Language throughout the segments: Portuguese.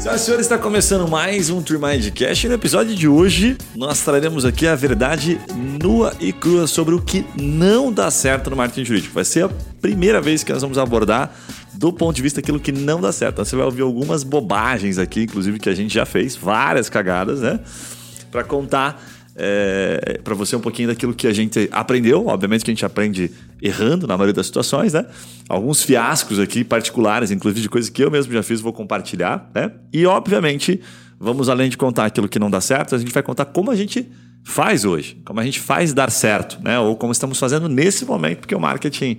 Senhoras e senhores, está começando mais um Cash. E no episódio de hoje, nós traremos aqui a verdade nua e crua sobre o que não dá certo no marketing jurídico. Vai ser a primeira vez que nós vamos abordar do ponto de vista aquilo que não dá certo. Você vai ouvir algumas bobagens aqui, inclusive que a gente já fez, várias cagadas, né? Para contar é, para você um pouquinho daquilo que a gente aprendeu. Obviamente que a gente aprende errando na maioria das situações, né? Alguns fiascos aqui particulares, inclusive de coisas que eu mesmo já fiz, vou compartilhar, né? E obviamente, vamos além de contar aquilo que não dá certo, a gente vai contar como a gente faz hoje, como a gente faz dar certo, né? Ou como estamos fazendo nesse momento, porque o marketing,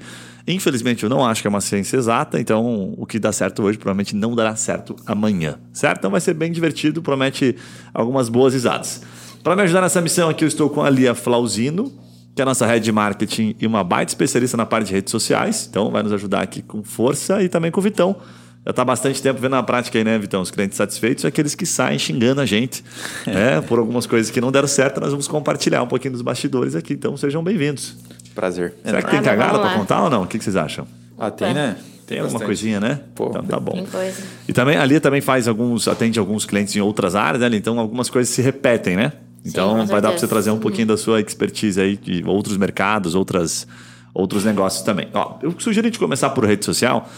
infelizmente, eu não acho que é uma ciência exata, então o que dá certo hoje provavelmente não dará certo amanhã, certo? Então vai ser bem divertido, promete algumas boas risadas. Para me ajudar nessa missão aqui, eu estou com a Lia Flauzino, que é a nossa head de marketing e uma baita especialista na parte de redes sociais. Então, vai nos ajudar aqui com força e também com o Vitão. Já está bastante tempo vendo na prática aí, né, Vitão? Os clientes satisfeitos e aqueles que saem xingando a gente né, por algumas coisas que não deram certo. Nós vamos compartilhar um pouquinho dos bastidores aqui. Então, sejam bem-vindos. Prazer. Será que tem cagada para contar ou não? O que vocês acham? Ah, tem, né? Tem alguma Bastante. coisinha, né? Pô, então tá bom. Tem coisa. E também ali também faz alguns, atende alguns clientes em outras áreas, né? Então algumas coisas se repetem, né? Então Sim, vai dar para você trazer um pouquinho da sua expertise aí de outros mercados, outras, outros negócios também. Ó, eu sugiro a gente começar por rede social,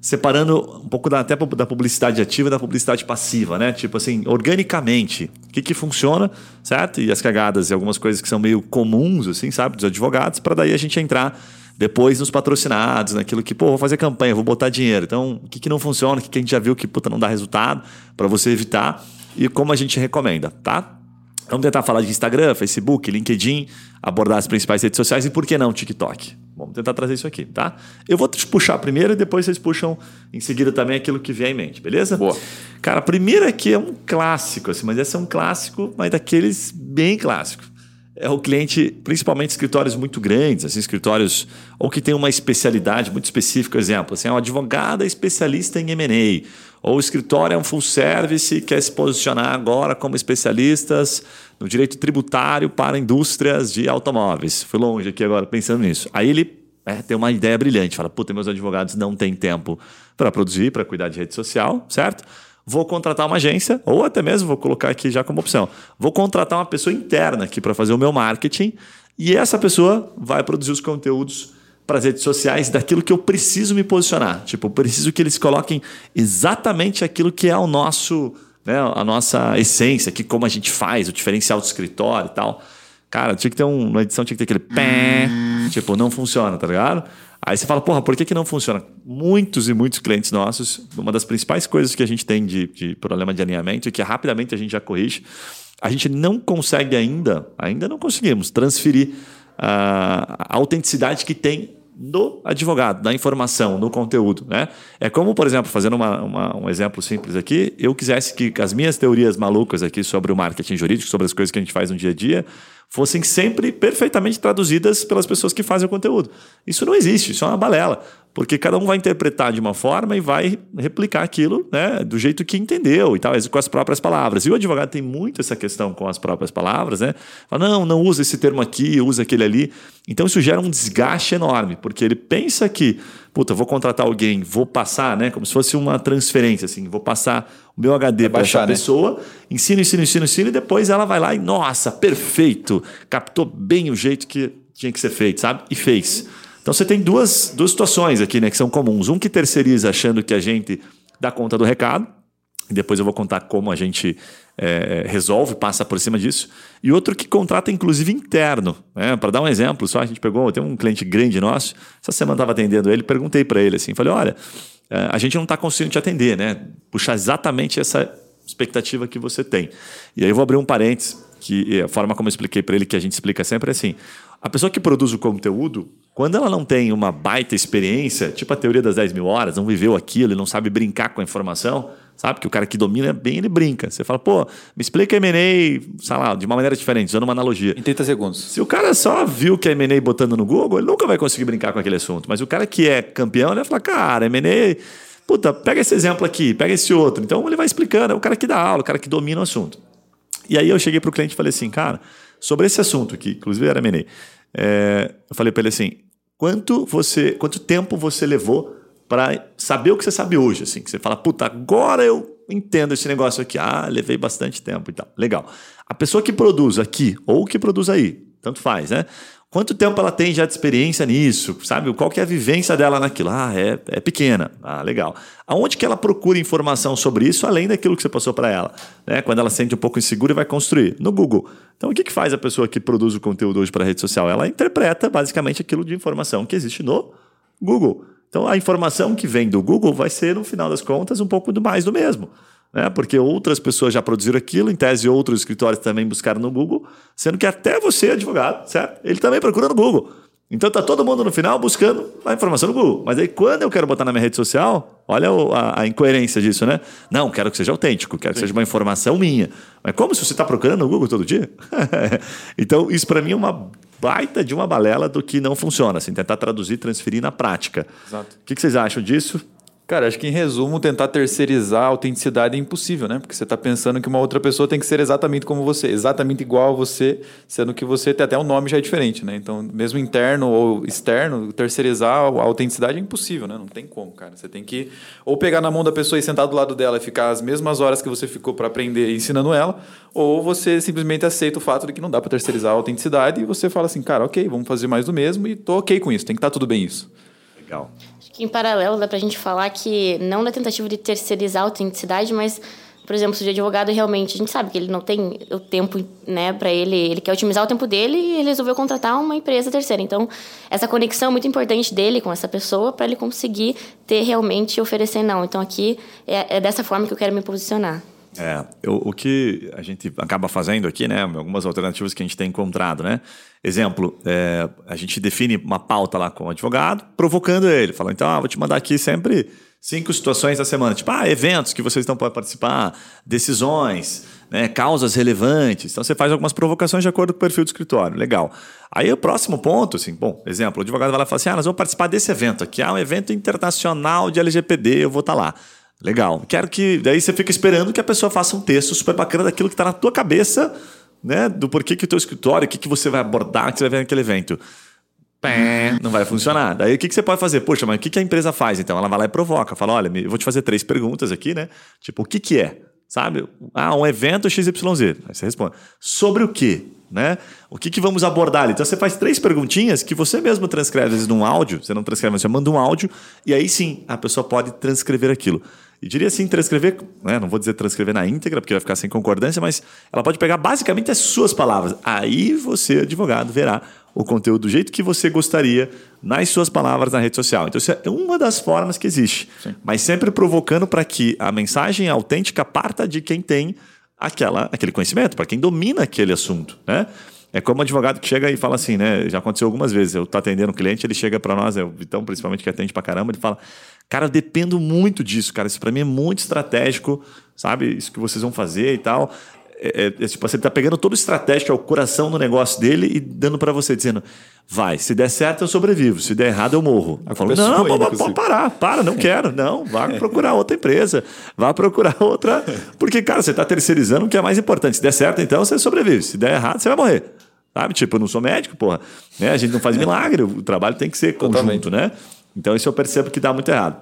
separando um pouco da, até da publicidade ativa e da publicidade passiva, né? Tipo assim, organicamente, o que, que funciona, certo? E as cagadas e algumas coisas que são meio comuns, assim, sabe, dos advogados, para daí a gente entrar depois nos patrocinados, naquilo que, pô, vou fazer campanha, vou botar dinheiro. Então, o que, que não funciona, o que, que a gente já viu que puta, não dá resultado, para você evitar e como a gente recomenda, tá? Vamos tentar falar de Instagram, Facebook, LinkedIn, abordar as principais redes sociais e por que não TikTok? Vamos tentar trazer isso aqui, tá? Eu vou te puxar primeiro e depois vocês puxam em seguida também aquilo que vier em mente, beleza? Boa. Cara, a primeira aqui é um clássico, assim, mas esse é um clássico, mas daqueles bem clássicos. É o cliente, principalmente escritórios muito grandes, assim, escritórios ou que tem uma especialidade muito específica, exemplo, assim, é uma advogada especialista em M&A, ou o escritório é um full service quer se posicionar agora como especialistas no direito tributário para indústrias de automóveis. Fui longe aqui agora pensando nisso. Aí ele é, tem uma ideia brilhante, fala: puta, meus advogados não têm tempo para produzir, para cuidar de rede social, certo? Vou contratar uma agência, ou até mesmo vou colocar aqui já como opção. Vou contratar uma pessoa interna aqui para fazer o meu marketing, e essa pessoa vai produzir os conteúdos para as redes sociais daquilo que eu preciso me posicionar. Tipo, eu preciso que eles coloquem exatamente aquilo que é o nosso, né, a nossa essência, que como a gente faz, o diferencial do escritório e tal. Cara, tinha que ter um, uma edição tinha que ter aquele pé, tipo, não funciona, tá ligado? Aí você fala, porra, por que, que não funciona? Muitos e muitos clientes nossos, uma das principais coisas que a gente tem de, de problema de alinhamento e que rapidamente a gente já corrige, a gente não consegue ainda, ainda não conseguimos transferir a autenticidade que tem no advogado, na informação, no conteúdo. Né? É como, por exemplo, fazendo uma, uma, um exemplo simples aqui, eu quisesse que as minhas teorias malucas aqui sobre o marketing jurídico, sobre as coisas que a gente faz no dia a dia, fossem sempre perfeitamente traduzidas pelas pessoas que fazem o conteúdo. Isso não existe, isso é uma balela. Porque cada um vai interpretar de uma forma e vai replicar aquilo né, do jeito que entendeu e tal, com as próprias palavras. E o advogado tem muito essa questão com as próprias palavras, né? Fala, não, não usa esse termo aqui, usa aquele ali. Então isso gera um desgaste enorme, porque ele pensa que, puta, vou contratar alguém, vou passar, né? Como se fosse uma transferência, assim, vou passar o meu HD para essa né? pessoa, ensino, ensino, ensino, ensino, e depois ela vai lá e, nossa, perfeito, captou bem o jeito que tinha que ser feito, sabe? E fez. Então você tem duas, duas situações aqui né, que são comuns. Um que terceiriza achando que a gente dá conta do recado, e depois eu vou contar como a gente é, resolve, passa por cima disso. E outro que contrata, inclusive, interno. Né? Para dar um exemplo, só a gente pegou, tem um cliente grande nosso, essa semana estava atendendo ele, perguntei para ele assim, falei, olha, é, a gente não está conseguindo te atender, né? Puxar exatamente essa expectativa que você tem. E aí eu vou abrir um parênteses, que a forma como eu expliquei para ele, que a gente explica sempre é assim, a pessoa que produz o conteúdo, quando ela não tem uma baita experiência, tipo a teoria das 10 mil horas, não viveu aquilo, ele não sabe brincar com a informação, sabe? Que o cara que domina bem, ele brinca. Você fala, pô, me explica M&A, sei lá, de uma maneira diferente, usando uma analogia. Em 30 segundos. Se o cara só viu que é M&A botando no Google, ele nunca vai conseguir brincar com aquele assunto. Mas o cara que é campeão, ele vai falar, cara, M&A... Puta, pega esse exemplo aqui, pega esse outro. Então ele vai explicando, é o cara que dá aula, o cara que domina o assunto. E aí eu cheguei para o cliente e falei assim, cara, sobre esse assunto aqui, inclusive era M&A, é, eu falei para ele assim: quanto você, quanto tempo você levou para saber o que você sabe hoje, assim, que você fala, puta, agora eu entendo esse negócio aqui. Ah, levei bastante tempo e tal. Legal. A pessoa que produz aqui ou que produz aí, tanto faz, né? Quanto tempo ela tem já de experiência nisso? Sabe? Qual que é a vivência dela naquilo? Ah, é, é pequena. Ah, legal. Aonde que ela procura informação sobre isso, além daquilo que você passou para ela? Né? Quando ela se sente um pouco insegura e vai construir. No Google. Então, o que, que faz a pessoa que produz o conteúdo hoje para a rede social? Ela interpreta basicamente aquilo de informação que existe no Google. Então, a informação que vem do Google vai ser, no final das contas, um pouco mais do mesmo né? porque outras pessoas já produziram aquilo, em tese outros escritórios também buscaram no Google, sendo que até você, advogado, certo? Ele também procura no Google. Então tá todo mundo no final buscando a informação no Google. Mas aí quando eu quero botar na minha rede social, olha a, a incoerência disso, né? Não, quero que seja autêntico, quero Sim. que seja uma informação minha. Mas como se você está procurando no Google todo dia? então isso para mim é uma baita de uma balela do que não funciona, assim, tentar traduzir, transferir na prática. Exato. O que, que vocês acham disso? Cara, acho que em resumo, tentar terceirizar a autenticidade é impossível, né? Porque você está pensando que uma outra pessoa tem que ser exatamente como você, exatamente igual a você, sendo que você tem até um nome já é diferente, né? Então, mesmo interno ou externo, terceirizar a autenticidade é impossível, né? Não tem como, cara. Você tem que ou pegar na mão da pessoa e sentar do lado dela e ficar as mesmas horas que você ficou para aprender ensinando ela, ou você simplesmente aceita o fato de que não dá para terceirizar a autenticidade e você fala assim, cara, ok, vamos fazer mais do mesmo e tô ok com isso, tem que estar tá tudo bem isso. Legal. Acho que em paralelo dá para a gente falar que não na tentativa de terceirizar a autenticidade, mas, por exemplo, se o advogado realmente, a gente sabe que ele não tem o tempo, né, para ele, ele quer otimizar o tempo dele e ele resolveu contratar uma empresa terceira. Então, essa conexão é muito importante dele com essa pessoa para ele conseguir ter realmente oferecer não. Então, aqui é, é dessa forma que eu quero me posicionar. É, eu, o que a gente acaba fazendo aqui, né? Algumas alternativas que a gente tem encontrado, né? Exemplo, é, a gente define uma pauta lá com o advogado, provocando ele. Fala, então, ah, vou te mandar aqui sempre cinco situações da semana. Tipo, ah, eventos que vocês não podem participar, decisões, né, causas relevantes. Então, você faz algumas provocações de acordo com o perfil do escritório. Legal. Aí, o próximo ponto, assim, bom, exemplo, o advogado vai lá e fala assim, ah, nós vamos participar desse evento aqui. Ah, um evento internacional de LGPD, eu vou estar tá lá. Legal. Quero que. Daí você fica esperando que a pessoa faça um texto super bacana daquilo que está na tua cabeça, né? Do porquê que o teu escritório, o que, que você vai abordar, que você vai ver naquele evento. Pé, não vai funcionar. Daí o que, que você pode fazer? Poxa, mas o que, que a empresa faz? Então ela vai lá e provoca. Fala: olha, eu vou te fazer três perguntas aqui, né? Tipo, o que, que é? Sabe? Ah, um evento XYZ. Aí você responde. Sobre o quê? Né? O que, que vamos abordar ali? Então você faz três perguntinhas que você mesmo transcreve, às vezes, num áudio. Você não transcreve, mas você manda um áudio, e aí sim a pessoa pode transcrever aquilo. E diria assim, transcrever, né? não vou dizer transcrever na íntegra, porque vai ficar sem concordância, mas ela pode pegar basicamente as suas palavras. Aí você, advogado, verá o conteúdo do jeito que você gostaria nas suas palavras na rede social. Então, isso é uma das formas que existe. Sim. Mas sempre provocando para que a mensagem autêntica parta de quem tem aquela, aquele conhecimento, para quem domina aquele assunto. Né? É como um advogado que chega e fala assim, né? Já aconteceu algumas vezes. Eu estou atendendo um cliente, ele chega para nós, é o Vitão, principalmente, que atende para caramba, ele fala: Cara, eu dependo muito disso, cara. Isso para mim é muito estratégico, sabe? Isso que vocês vão fazer e tal. É, é, é tipo, você tá pegando todo o estratégico, é o coração do negócio dele e dando para você, dizendo: vai, se der certo eu sobrevivo, se der errado eu morro. Eu falo, não, pode, pode parar, para, não quero, não, vá procurar outra empresa, vá procurar outra. Porque, cara, você está terceirizando o que é mais importante. Se der certo, então você sobrevive, se der errado, você vai morrer. Sabe? Tipo, eu não sou médico, porra. Né? A gente não faz milagre, o trabalho tem que ser conjunto, Totalmente. né? Então isso eu percebo que dá muito errado.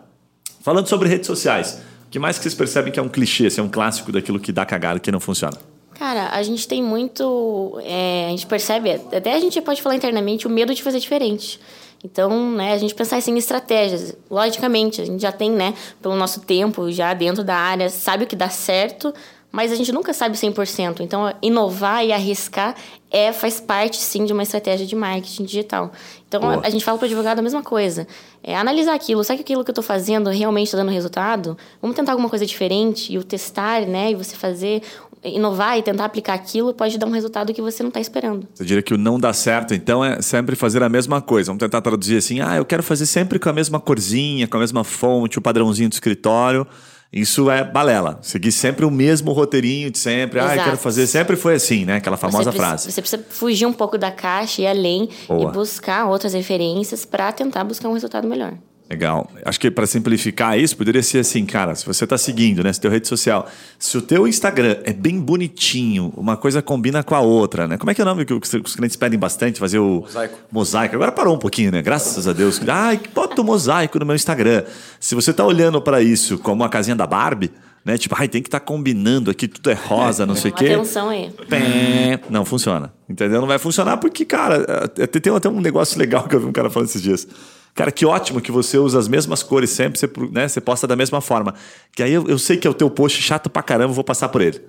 Falando sobre redes sociais, que mais que vocês percebem que é um clichê, se é um clássico daquilo que dá cagada que não funciona? Cara, a gente tem muito. É, a gente percebe, até a gente pode falar internamente, o medo de fazer diferente. Então, né, a gente pensar assim, em estratégias. Logicamente, a gente já tem, né, pelo nosso tempo já dentro da área, sabe o que dá certo, mas a gente nunca sabe 100%. Então, inovar e arriscar é faz parte, sim, de uma estratégia de marketing digital. Então, a, a, gente fala para o advogado a mesma coisa. É analisar aquilo. Será que aquilo que eu estou fazendo realmente está dando resultado? Vamos tentar alguma coisa diferente e o testar, né? E você fazer, inovar e tentar aplicar aquilo pode dar um resultado que você não está esperando. Você diria que o não dá certo, então, é sempre fazer a mesma coisa. Vamos tentar traduzir assim. Ah, eu quero fazer sempre com a mesma corzinha, com a mesma fonte, o padrãozinho do escritório isso é balela. Seguir sempre o mesmo roteirinho de sempre. Ah, eu quero fazer. Sempre foi assim, né? Aquela famosa você frase. Você precisa fugir um pouco da caixa e ir além Boa. e buscar outras referências para tentar buscar um resultado melhor. Legal. Acho que para simplificar isso, poderia ser assim, cara, se você está seguindo, né, se teu rede social, se o teu Instagram é bem bonitinho, uma coisa combina com a outra, né? Como é que é o nome que os clientes pedem bastante, fazer o mosaico. Mosaico. Agora parou um pouquinho, né? Graças a Deus. Ai, bota o mosaico no meu Instagram. Se você está olhando para isso como a casinha da Barbie, né? Tipo, ai, tem que estar tá combinando aqui, tudo é rosa, não sei o quê. Atenção aí. Pé. Não funciona. Entendeu? Não vai funcionar porque, cara, tem até um negócio legal que eu vi um cara falando esses dias. Cara, que ótimo que você usa as mesmas cores sempre, você, né, você posta da mesma forma. Que aí eu, eu sei que é o teu post chato pra caramba, vou passar por ele.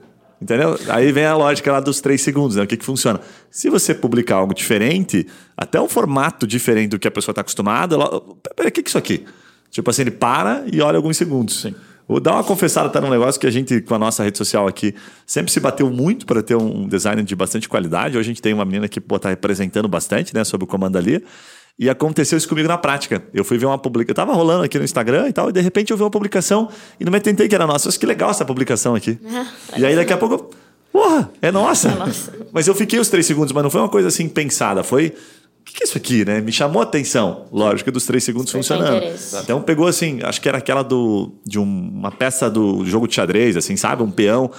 Entendeu? Aí vem a lógica lá dos três segundos, né? O que, que funciona? Se você publicar algo diferente, até um formato diferente do que a pessoa está acostumada, ela... peraí, o que, que é isso aqui? Tipo assim, ele para e olha alguns segundos. Sim. Vou dar uma confessada, tá num negócio que a gente, com a nossa rede social aqui, sempre se bateu muito para ter um design de bastante qualidade. Hoje a gente tem uma menina que está representando bastante, né, sobre o comando ali. E aconteceu isso comigo na prática. Eu fui ver uma publicação. Eu tava rolando aqui no Instagram e tal, e de repente eu vi uma publicação e não me atentei que era nossa. Mas que legal essa publicação aqui. e aí daqui a pouco. Porra, é nossa. é nossa. Mas eu fiquei os três segundos, mas não foi uma coisa assim pensada. Foi. O que, que é isso aqui, né? Me chamou a atenção. Lógico, dos três segundos funcionando. Então pegou assim, acho que era aquela do, de um, uma peça do jogo de xadrez, assim, sabe? Um peão.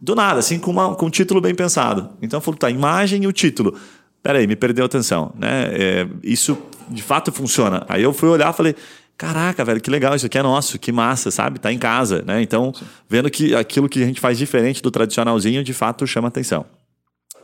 Do nada, assim, com, uma, com um título bem pensado. Então falou, tá, imagem e o título peraí, me perdeu a atenção, né? É, isso de fato funciona. Aí eu fui olhar e falei, caraca, velho, que legal, isso aqui é nosso, que massa, sabe? Tá em casa, né? Então, Sim. vendo que aquilo que a gente faz diferente do tradicionalzinho, de fato chama atenção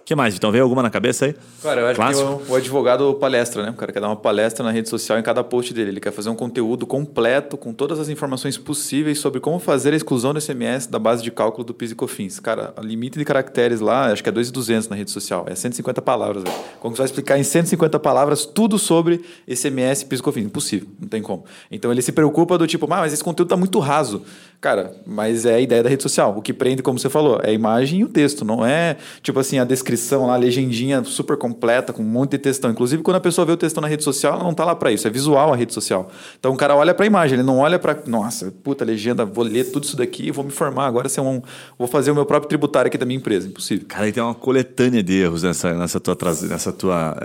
que mais? Então veio alguma na cabeça aí? Cara, eu acho Clássico? que o, o, advogado palestra, né? O cara quer dar uma palestra na rede social em cada post dele. Ele quer fazer um conteúdo completo com todas as informações possíveis sobre como fazer a exclusão do SMS da base de cálculo do PIS e COFINS. Cara, o limite de caracteres lá, acho que é 2.200 na rede social. É 150 palavras, velho. Como você vai explicar em 150 palavras tudo sobre SMS e PIS e COFINS? Impossível, não tem como. Então ele se preocupa do tipo, ah, mas esse conteúdo tá muito raso. Cara, mas é a ideia da rede social. O que prende, como você falou, é a imagem e o texto. Não é, tipo assim, a descrição lá, a legendinha super completa, com um monte de textão. Inclusive, quando a pessoa vê o textão na rede social, ela não tá lá para isso. É visual a rede social. Então, o cara olha para a imagem, ele não olha para, nossa, puta, legenda, vou ler tudo isso daqui vou me formar. Agora, se um, vou fazer o meu próprio tributário aqui da minha empresa. Impossível. Cara, aí tem uma coletânea de erros nessa, nessa tua, nessa tua,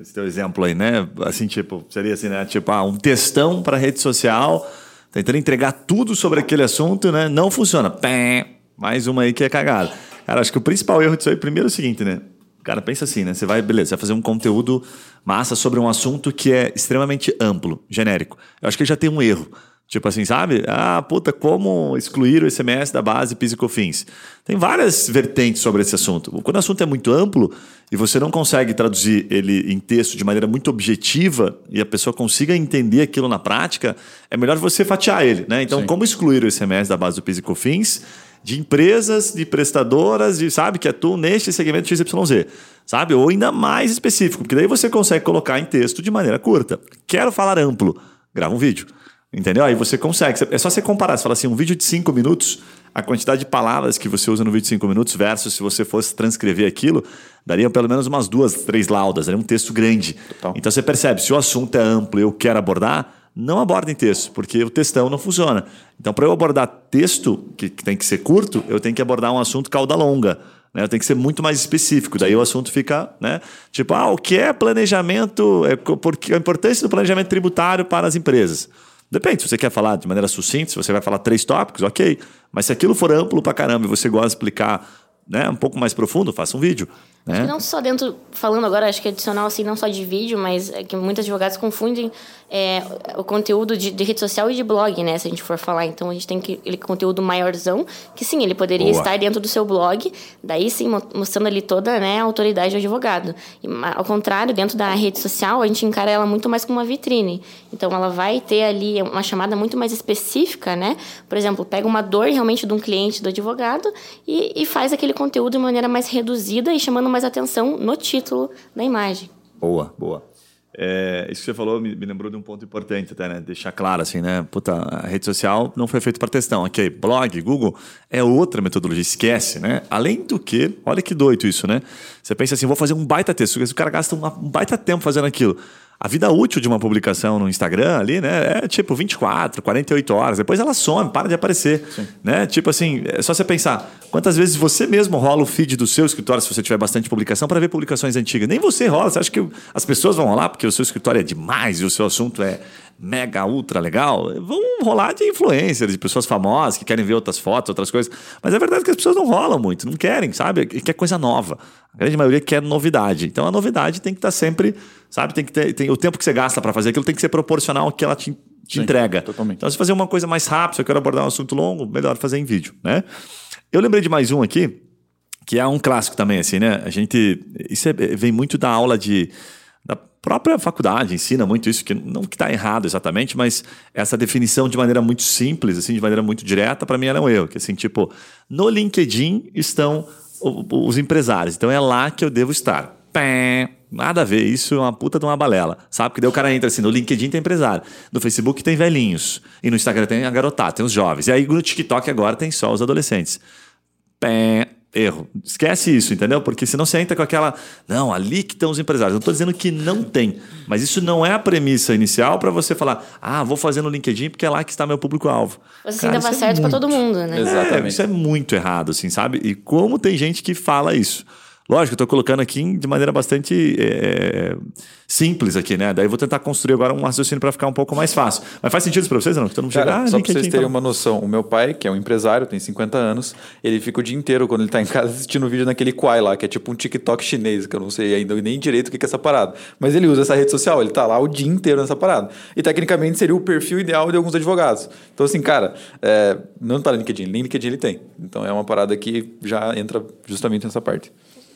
esse teu exemplo aí, né? Assim, tipo, seria assim, né? Tipo, ah, um textão para rede social tentando entregar tudo sobre aquele assunto, né? Não funciona. Pé, mais uma aí que é cagada. Cara, acho que o principal erro disso aí, primeiro é o seguinte, né? Cara, pensa assim, né? Você vai, beleza, você vai fazer um conteúdo massa sobre um assunto que é extremamente amplo, genérico. Eu acho que já tem um erro. Tipo assim, sabe? Ah, puta, como excluir o SMS da base PIS e COFINS? Tem várias vertentes sobre esse assunto. Quando o assunto é muito amplo e você não consegue traduzir ele em texto de maneira muito objetiva e a pessoa consiga entender aquilo na prática, é melhor você fatiar ele, né? Então, Sim. como excluir o SMS da base do PIS e COFINS de empresas, de prestadoras, de, sabe, que atuam neste segmento XYZ, sabe? Ou ainda mais específico, porque daí você consegue colocar em texto de maneira curta. Quero falar amplo, grava um vídeo. Entendeu? Aí você consegue. É só você comparar. Você fala assim, um vídeo de 5 minutos, a quantidade de palavras que você usa no vídeo de 5 minutos versus se você fosse transcrever aquilo, daria pelo menos umas duas, três laudas, daria um texto grande. Total. Então você percebe, se o assunto é amplo e eu quero abordar, não aborda em texto, porque o textão não funciona. Então, para eu abordar texto, que, que tem que ser curto, eu tenho que abordar um assunto cauda longa. Né? Tem que ser muito mais específico. Daí o assunto fica, né? Tipo, ah, o que é planejamento? É, porque a importância do planejamento tributário para as empresas. Depende, se você quer falar de maneira sucinta, se você vai falar três tópicos, ok. Mas se aquilo for amplo pra caramba e você gosta de explicar né, um pouco mais profundo, faça um vídeo. Né? Não só dentro, falando agora, acho que é adicional assim, não só de vídeo, mas é que muitos advogados confundem é, o conteúdo de, de, rede social e de blog, né? Se a gente for falar, então a gente tem que, aquele conteúdo maiorzão, que sim, ele poderia Boa. estar dentro do seu blog, daí sim, mostrando ali toda né, a autoridade do advogado. E, ao contrário, dentro da rede social, a gente encara ela muito mais como uma vitrine. Então ela vai ter ali uma chamada muito mais específica, né? Por exemplo, pega uma dor realmente de um cliente do advogado e, e faz aquele conteúdo de maneira mais reduzida e chamando mais atenção no título da imagem. Boa, boa. É, isso que você falou me, me, lembrou de um ponto importante até, né? Deixar claro assim, né? Puta, a rede social não foi feita para textão. Ok, blog, Google é outra metodologia, esquece, né? Além do que, olha que doido isso, né? Você pensa assim, vou fazer um baita texto, o cara gasta um baita tempo fazendo aquilo. A vida útil de uma publicação no Instagram ali, né, é tipo 24, 48 horas. Depois ela some, para de aparecer. Sim. Né? Tipo assim, é só você pensar quantas vezes você mesmo rola o feed do seu escritório, se você tiver bastante publicação, para ver publicações antigas. Nem você rola. Você acha que as pessoas vão rolar porque o seu escritório é demais e o seu assunto é, mega, ultra legal, vão rolar de influencers, de pessoas famosas que querem ver outras fotos, outras coisas. Mas é verdade que as pessoas não rolam muito, não querem, sabe? Quer coisa nova. A grande maioria quer novidade. Então a novidade tem que estar sempre, sabe? Tem que ter, tem, o tempo que você gasta para fazer aquilo tem que ser proporcional ao que ela te, te Sim, entrega. Totalmente. Então, se fazer uma coisa mais rápida, se eu quero abordar um assunto longo, melhor fazer em vídeo, né? Eu lembrei de mais um aqui, que é um clássico também, assim, né? A gente. Isso é, vem muito da aula de. Própria faculdade ensina muito isso, que não que está errado exatamente, mas essa definição de maneira muito simples, assim, de maneira muito direta, para mim ela é um erro. Que assim, tipo, no LinkedIn estão os empresários. Então é lá que eu devo estar. Pé, nada a ver, isso é uma puta de uma balela. Sabe? Porque daí o cara entra assim, no LinkedIn tem empresário, no Facebook tem velhinhos, e no Instagram tem a garotada, tem os jovens. E aí no TikTok agora tem só os adolescentes. Pé, erro. Esquece isso, entendeu? Porque senão você entra com aquela. Não, ali que estão os empresários. Não estou dizendo que não tem, mas isso não é a premissa inicial para você falar, ah, vou fazer no LinkedIn porque é lá que está meu público-alvo. Você Cara, ainda vai é certo para todo mundo, né? Exatamente. É, isso é muito errado, assim, sabe? E como tem gente que fala isso. Lógico, eu estou colocando aqui de maneira bastante é, simples aqui, né? Daí eu vou tentar construir agora um raciocínio para ficar um pouco mais fácil. Mas faz sentido para vocês não? Todo mundo Cara, chega, ah, só para vocês terem uma noção, o meu pai, que é um empresário, tem 50 anos, ele fica o dia inteiro quando ele está em casa assistindo vídeo naquele Quai lá, que é tipo um TikTok chinês, que eu não sei ainda nem direito o que é essa parada. Mas ele usa essa rede social, ele está lá o dia inteiro nessa parada. E tecnicamente seria o perfil ideal de alguns advogados. Então assim, cara, é, não está no LinkedIn, nem LinkedIn ele tem. Então é uma parada que já entra justamente nessa parte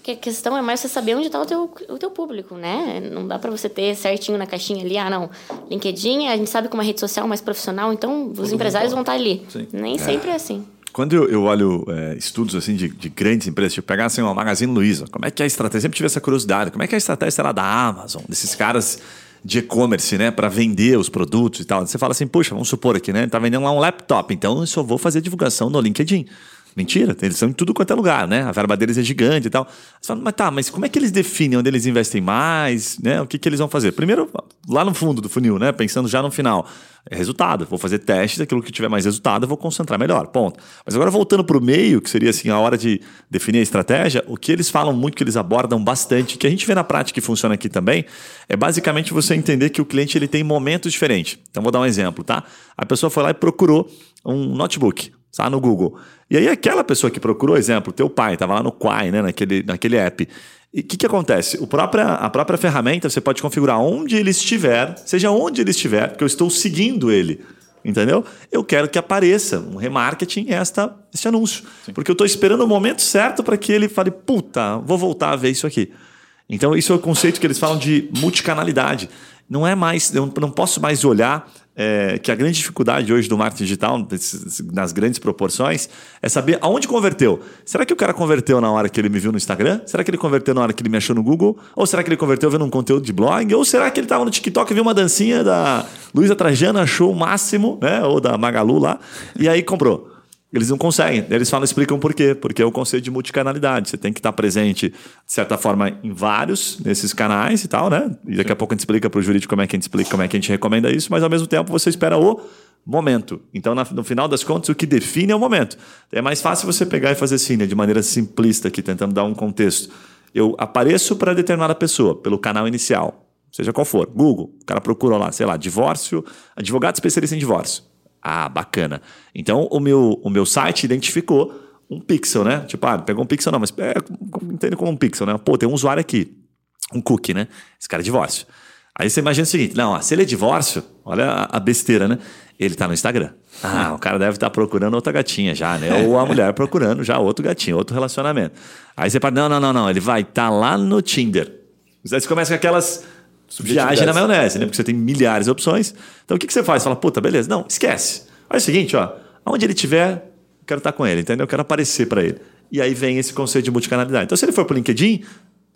que a questão é mais você saber onde está o teu, o teu público, né? Não dá para você ter certinho na caixinha ali, ah, não, LinkedIn, a gente sabe como é uma rede social mais profissional, então os Todo empresários vão estar tá ali. Sim. Nem é. sempre é assim. Quando eu, eu olho é, estudos assim de, de, grandes empresas, tipo pegar assim, uma Magazine Luiza, como é que é a estratégia? Eu sempre tive essa curiosidade, como é que é a estratégia será da Amazon, desses caras de e-commerce, né, para vender os produtos e tal. Você fala assim, puxa, vamos supor aqui, né, tá vendendo lá um laptop, então eu só vou fazer divulgação no LinkedIn. Mentira, eles são em tudo quanto é lugar, né? A verba deles é gigante e tal. Fala, mas tá, mas como é que eles definem onde eles investem mais, né? O que, que eles vão fazer? Primeiro, lá no fundo do funil, né? Pensando já no final. É resultado. Vou fazer testes, aquilo que tiver mais resultado, eu vou concentrar melhor. Ponto. Mas agora voltando para o meio, que seria assim a hora de definir a estratégia, o que eles falam muito, que eles abordam bastante, que a gente vê na prática que funciona aqui também, é basicamente você entender que o cliente ele tem momentos diferentes. Então vou dar um exemplo, tá? A pessoa foi lá e procurou um notebook tá? no Google. E aí aquela pessoa que procurou, exemplo, teu pai, estava lá no Quai, né, naquele, naquele app. E o que, que acontece? O própria, a própria ferramenta você pode configurar onde ele estiver, seja onde ele estiver, porque eu estou seguindo ele. Entendeu? Eu quero que apareça um remarketing esta, este anúncio. Sim. Porque eu estou esperando o momento certo para que ele fale, puta, vou voltar a ver isso aqui. Então, isso é o conceito que eles falam de multicanalidade. Não é mais, eu não posso mais olhar é, que a grande dificuldade hoje do marketing digital, nas grandes proporções, é saber aonde converteu. Será que o cara converteu na hora que ele me viu no Instagram? Será que ele converteu na hora que ele me achou no Google? Ou será que ele converteu vendo um conteúdo de blog? Ou será que ele estava no TikTok e viu uma dancinha da Luísa Trajana, achou o máximo, né? Ou da Magalu lá, e aí comprou? Eles não conseguem. Eles falam, explicam por quê. Porque é o conceito de multicanalidade. Você tem que estar presente, de certa forma, em vários desses canais e tal, né? E daqui Sim. a pouco a gente explica para o jurídico como é que a gente explica, como é que a gente recomenda isso, mas ao mesmo tempo você espera o momento. Então, no final das contas, o que define é o momento. É mais fácil você pegar e fazer assim, né, de maneira simplista aqui, tentando dar um contexto. Eu apareço para determinada pessoa pelo canal inicial, seja qual for. Google, o cara procura lá, sei lá, divórcio, advogado especialista em divórcio. Ah, bacana. Então o meu, o meu site identificou um pixel, né? Tipo, ah, pegou um pixel, não, mas é, entende como um pixel, né? Pô, tem um usuário aqui, um cookie, né? Esse cara é divórcio. Aí você imagina o seguinte: não, ó, se ele é divórcio, olha a, besteira, né? Ele tá no Instagram. Ah, o cara deve estar tá procurando outra gatinha já, né? Ou a mulher procurando já outro gatinho, outro relacionamento. Aí você fala: não, não, não, não, ele vai estar tá lá no Tinder. Aí você começa com aquelas viagem na maionese, né? Porque você tem milhares de opções. Então o que, que você faz? Fala, puta, beleza. Não, esquece. Olha o seguinte, ó. Onde ele estiver, eu quero estar com ele, entendeu? Eu quero aparecer para ele. E aí vem esse conceito de multicanalidade. Então, se ele for para o LinkedIn,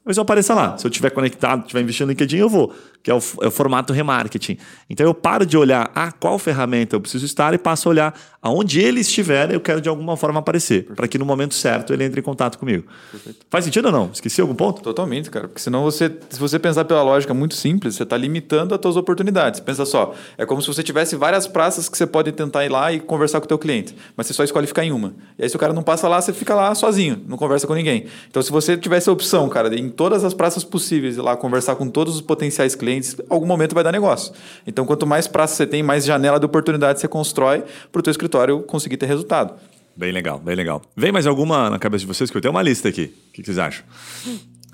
Talvez eu apareça lá. Se eu estiver conectado, estiver investindo no LinkedIn, eu vou, que é o, é o, formato remarketing. Então eu paro de olhar a ah, qual ferramenta eu preciso estar e passo a olhar aonde ele estiver, eu quero de alguma forma aparecer, para que no momento certo ele entre em contato comigo. Perfeito. Faz sentido ou não? Esqueci algum ponto? Totalmente, cara. Porque senão você, se você pensar pela lógica muito simples, você está limitando as suas oportunidades. Pensa só, é como se você tivesse várias praças que você pode tentar ir lá e conversar com o teu cliente, mas você só escolhe ficar em uma. E aí se o cara não passa lá, você fica lá sozinho, não conversa com ninguém. Então se você tivesse a opção, cara, de todas as praças possíveis e lá conversar com todos os potenciais clientes, algum momento vai dar negócio. Então, quanto mais praça você tem, mais janela de oportunidade você constrói para o teu escritório conseguir ter resultado. Bem legal, bem legal. Vem mais alguma na cabeça de vocês? Que eu tenho uma lista aqui. O que vocês acham?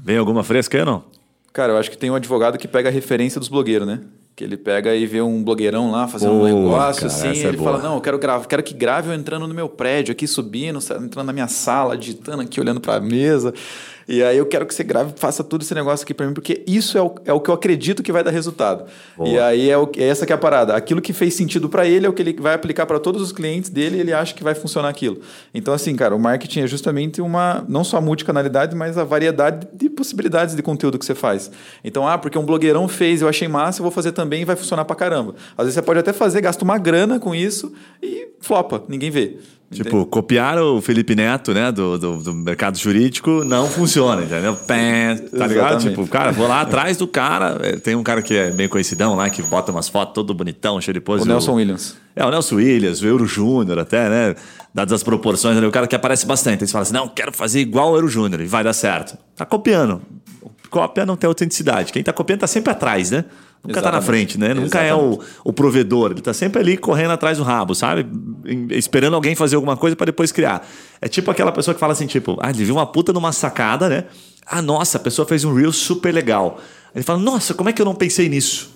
Vem alguma fresca aí ou não? Cara, eu acho que tem um advogado que pega a referência dos blogueiros, né? Que ele pega e vê um blogueirão lá fazendo um negócio, cara, assim, e ele é fala, não, eu quero, quero que grave eu entrando no meu prédio, aqui subindo, entrando na minha sala, digitando aqui, olhando para a mesa. E aí eu quero que você grave, faça tudo esse negócio aqui para mim, porque isso é o, é o que eu acredito que vai dar resultado. Boa. E aí é, o, é essa que é a parada. Aquilo que fez sentido para ele é o que ele vai aplicar para todos os clientes dele e ele acha que vai funcionar aquilo. Então, assim, cara, o marketing é justamente uma, não só a multicanalidade, mas a variedade de possibilidades de conteúdo que você faz. Então, ah, porque um blogueirão fez, eu achei massa, eu vou fazer também e vai funcionar para caramba. Às vezes você pode até fazer, gasta uma grana com isso e flopa, ninguém vê. Tipo, copiar o Felipe Neto, né, do, do, do, mercado jurídico, não funciona, entendeu? Pé, tá ligado? Tipo, cara, vou lá atrás do cara. É, tem um cara que é bem conhecidão lá, que bota umas fotos todo bonitão, cheio de pose. O Nelson o, Williams. É, o Nelson Williams, o Euro Júnior até, né? Dadas as proporções, o cara que aparece bastante. Aí você fala assim, não, quero fazer igual o Euro Júnior e vai dar certo. Tá copiando. Cópia não tem autenticidade. Quem tá copiando tá sempre atrás, né? Nunca está na frente, né? Nunca Exatamente. é o, o provedor. Ele está sempre ali correndo atrás do rabo, sabe? Esperando alguém fazer alguma coisa para depois criar. É tipo aquela pessoa que fala assim, tipo, ah, ele viu uma puta numa sacada, né? Ah, nossa, a pessoa fez um reel super legal. Ele fala, nossa, como é que eu não pensei nisso?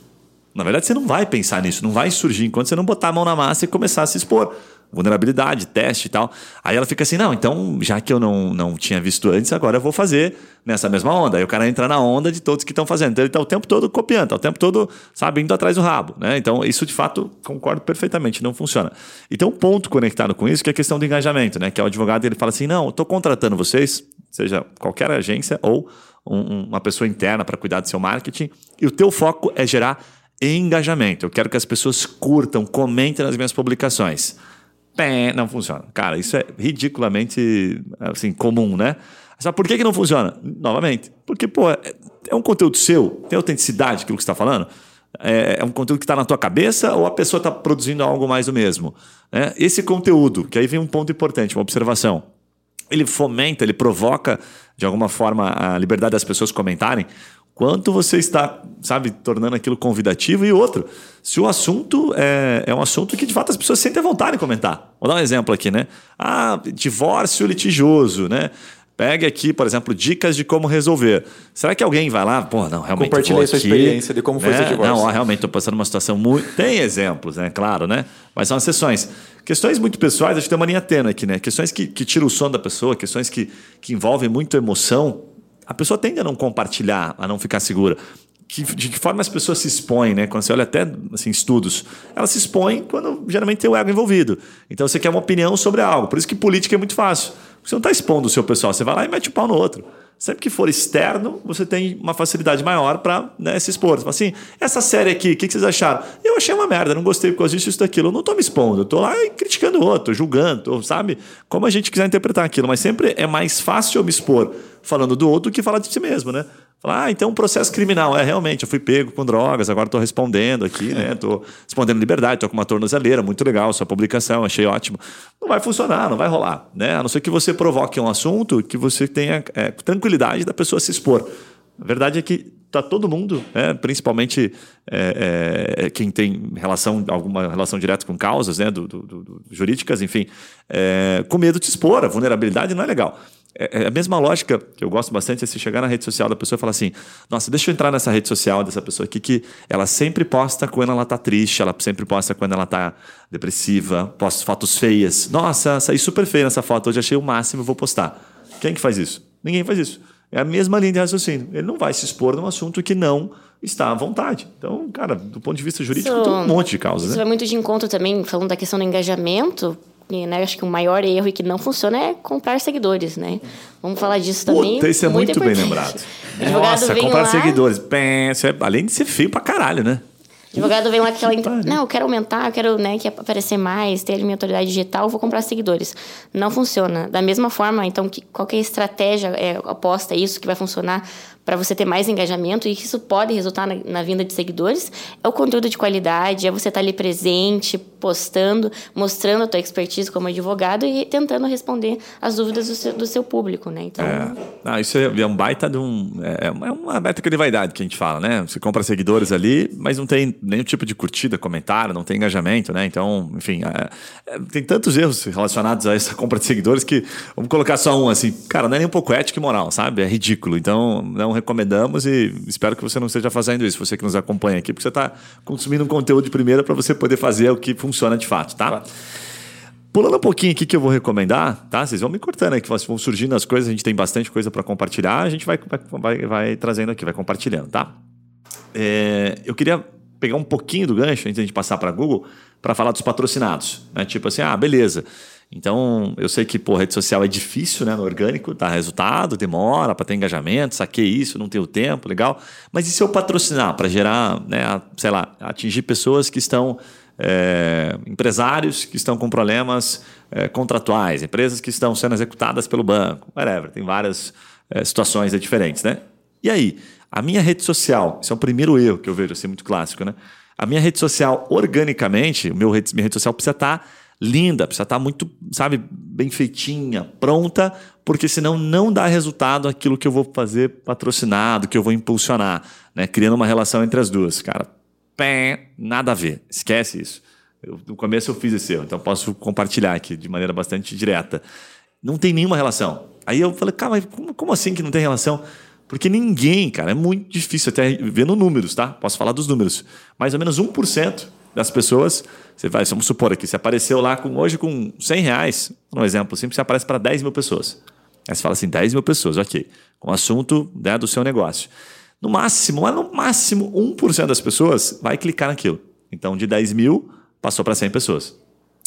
Na verdade, você não vai pensar nisso, não vai surgir enquanto você não botar a mão na massa e começar a se expor vulnerabilidade, teste e tal. Aí ela fica assim, não, então já que eu não, não tinha visto antes, agora eu vou fazer nessa mesma onda. Aí o cara entra na onda de todos que estão fazendo. Então ele está o tempo todo copiando, está o tempo todo, sabe, indo atrás do rabo. Né? Então isso de fato, concordo perfeitamente, não funciona. E tem um ponto conectado com isso, que é a questão do engajamento, né? que é o advogado ele fala assim, não, estou contratando vocês, seja qualquer agência ou um, uma pessoa interna para cuidar do seu marketing, e o teu foco é gerar engajamento. Eu quero que as pessoas curtam, comentem nas minhas publicações não funciona. Cara, isso é ridiculamente assim, comum, né? Mas por que, que não funciona? Novamente, porque, pô, é, é um conteúdo seu, tem autenticidade aquilo que você está falando? É, é, um conteúdo que está na tua cabeça ou a pessoa está produzindo algo mais do mesmo? Né? Esse conteúdo, que aí vem um ponto importante, uma observação. Ele fomenta, ele provoca, de alguma forma, a liberdade das pessoas comentarem quanto você está, sabe, tornando aquilo convidativo e outro. Se o assunto é, é um assunto que de fato as pessoas sentem vontade de comentar. Vou dar um exemplo aqui, né? Ah, divórcio litigioso, né? Pegue aqui, por exemplo, dicas de como resolver. Será que alguém vai lá? Pô, não, realmente. Compartilhei sua experiência de como foi né? divórcio. Não, ó, realmente estou passando uma situação muito. Tem exemplos, né? Claro, né? Mas são exceções. Questões muito pessoais, a gente tem uma linha tênue aqui, né? Questões que, que tiram o som da pessoa, questões que, que envolvem muito emoção a pessoa tende a não compartilhar, a não ficar segura. Que, de que forma as pessoas se expõem, né? Quando você olha até assim, estudos, elas se expõem quando geralmente tem o ego envolvido. Então você quer uma opinião sobre algo. Por isso que política é muito fácil. Você não está expondo o seu pessoal, você vai lá e mete o pau no outro. Sempre que for externo, você tem uma facilidade maior para né, se expor. Você fala assim, essa série aqui, o que, que, vocês acharam? Eu achei uma merda, não gostei por causa disso, isso, daquilo. Eu não estou me expondo, eu estou lá criticando o outro, julgando, tô, sabe? Como a gente quiser interpretar aquilo. Mas sempre é mais fácil eu me expor falando do outro do que falar de si mesmo, né? Falar, ah, então um processo criminal. É, realmente, eu fui pego com drogas, agora estou respondendo aqui, né? Estou respondendo liberdade, estou com uma tornozeleira, muito legal sua publicação, achei ótimo. Não vai funcionar, não vai rolar, né? A não ser que você provoque um assunto que você tenha é, tranquilidade da pessoa se expor. A verdade é que está todo mundo, né? principalmente é, é, quem tem relação, alguma relação direta com causas né? do, do, do jurídicas, enfim, é, com medo de expor. A vulnerabilidade não é legal. É, é, a mesma lógica que eu gosto bastante é se chegar na rede social da pessoa e falar assim: nossa, deixa eu entrar nessa rede social dessa pessoa aqui que ela sempre posta quando ela tá triste, ela sempre posta quando ela tá depressiva, posta fotos feias. Nossa, saí super feia nessa foto, hoje achei o máximo, vou postar. Quem que faz isso? Ninguém faz isso. É a mesma linha de raciocínio. Ele não vai se expor num assunto que não está à vontade. Então, cara, do ponto de vista jurídico, isso, tem um monte de causas. Isso né? vai muito de encontro também, falando da questão do engajamento, né, acho que o maior erro e que não funciona é comprar seguidores, né? Vamos falar disso também. Puta, isso é muito, muito bem lembrado. Nossa, comprar lá, seguidores. Pensa, é, além de ser feio pra caralho, né? advogado vem lá com aquela. Não, eu quero aumentar, eu quero né, que aparecer mais, ter a minha autoridade digital, vou comprar seguidores. Não funciona. Da mesma forma, então, que, qual que é a estratégia é, aposta isso que vai funcionar para você ter mais engajamento e isso pode resultar na, na, vinda de seguidores, é o conteúdo de qualidade, é você estar tá ali presente, postando, mostrando a tua expertise como advogado e tentando responder as dúvidas do seu, do seu público, né? Então... É. Ah, isso é um baita de um... É, é uma métrica de vaidade que a gente fala, né? Você compra seguidores ali, mas não tem nenhum tipo de curtida, comentário, não tem engajamento, né? Então, enfim, é, é, tem tantos erros relacionados a essa compra de seguidores que, vamos colocar só um assim, cara, não é nem um pouco ético e moral, sabe? É ridículo. Então, não recomendamos e espero que você não esteja fazendo isso, você que nos acompanha aqui, porque você está consumindo um conteúdo de primeira para você poder fazer o que funciona de fato, tá? Claro. Pulando um pouquinho aqui que eu vou recomendar, tá? Vocês vão me cortando aí, que vão surgindo as coisas, a gente tem bastante coisa para compartilhar, a gente vai, vai, vai, vai, trazendo aqui, vai compartilhando, tá? É, eu queria pegar um pouquinho do gancho, antes de a gente passar para Google, para falar dos patrocinados. Né? Tipo assim, ah, beleza. Então, eu sei que pô, rede social é difícil né, no orgânico, dá resultado, demora para ter engajamento, saquei isso, não tenho tempo, legal. Mas e se eu patrocinar para gerar, né, sei lá, atingir pessoas que estão. É, empresários que estão com problemas é, contratuais, empresas que estão sendo executadas pelo banco, whatever, tem várias é, situações diferentes, né? E aí, a minha rede social, isso é o primeiro erro que eu vejo, assim, muito clássico, né? A minha rede social, organicamente, o meu rede, minha rede social precisa estar tá linda, precisa estar tá muito, sabe, bem feitinha, pronta, porque senão não dá resultado aquilo que eu vou fazer patrocinado, que eu vou impulsionar, né? Criando uma relação entre as duas. Cara, pé, nada a ver, esquece isso. Eu, no começo eu fiz esse erro, então posso compartilhar aqui de maneira bastante direta. Não tem nenhuma relação. Aí eu falei, cara, mas como, como assim que não tem relação? Porque ninguém, cara, é muito difícil até vendo números, tá? Posso falar dos números. Mais ou menos 1% das pessoas, você vai, vamos supor aqui, você apareceu lá com, hoje com 100 reais, um exemplo simples, você aparece para 10 mil pessoas. Aí você fala assim, 10 mil pessoas, ok. Com o assunto né, do seu negócio. No máximo, mas no máximo, 1% das pessoas vai clicar naquilo. Então, de 10 mil, passou para 100 pessoas.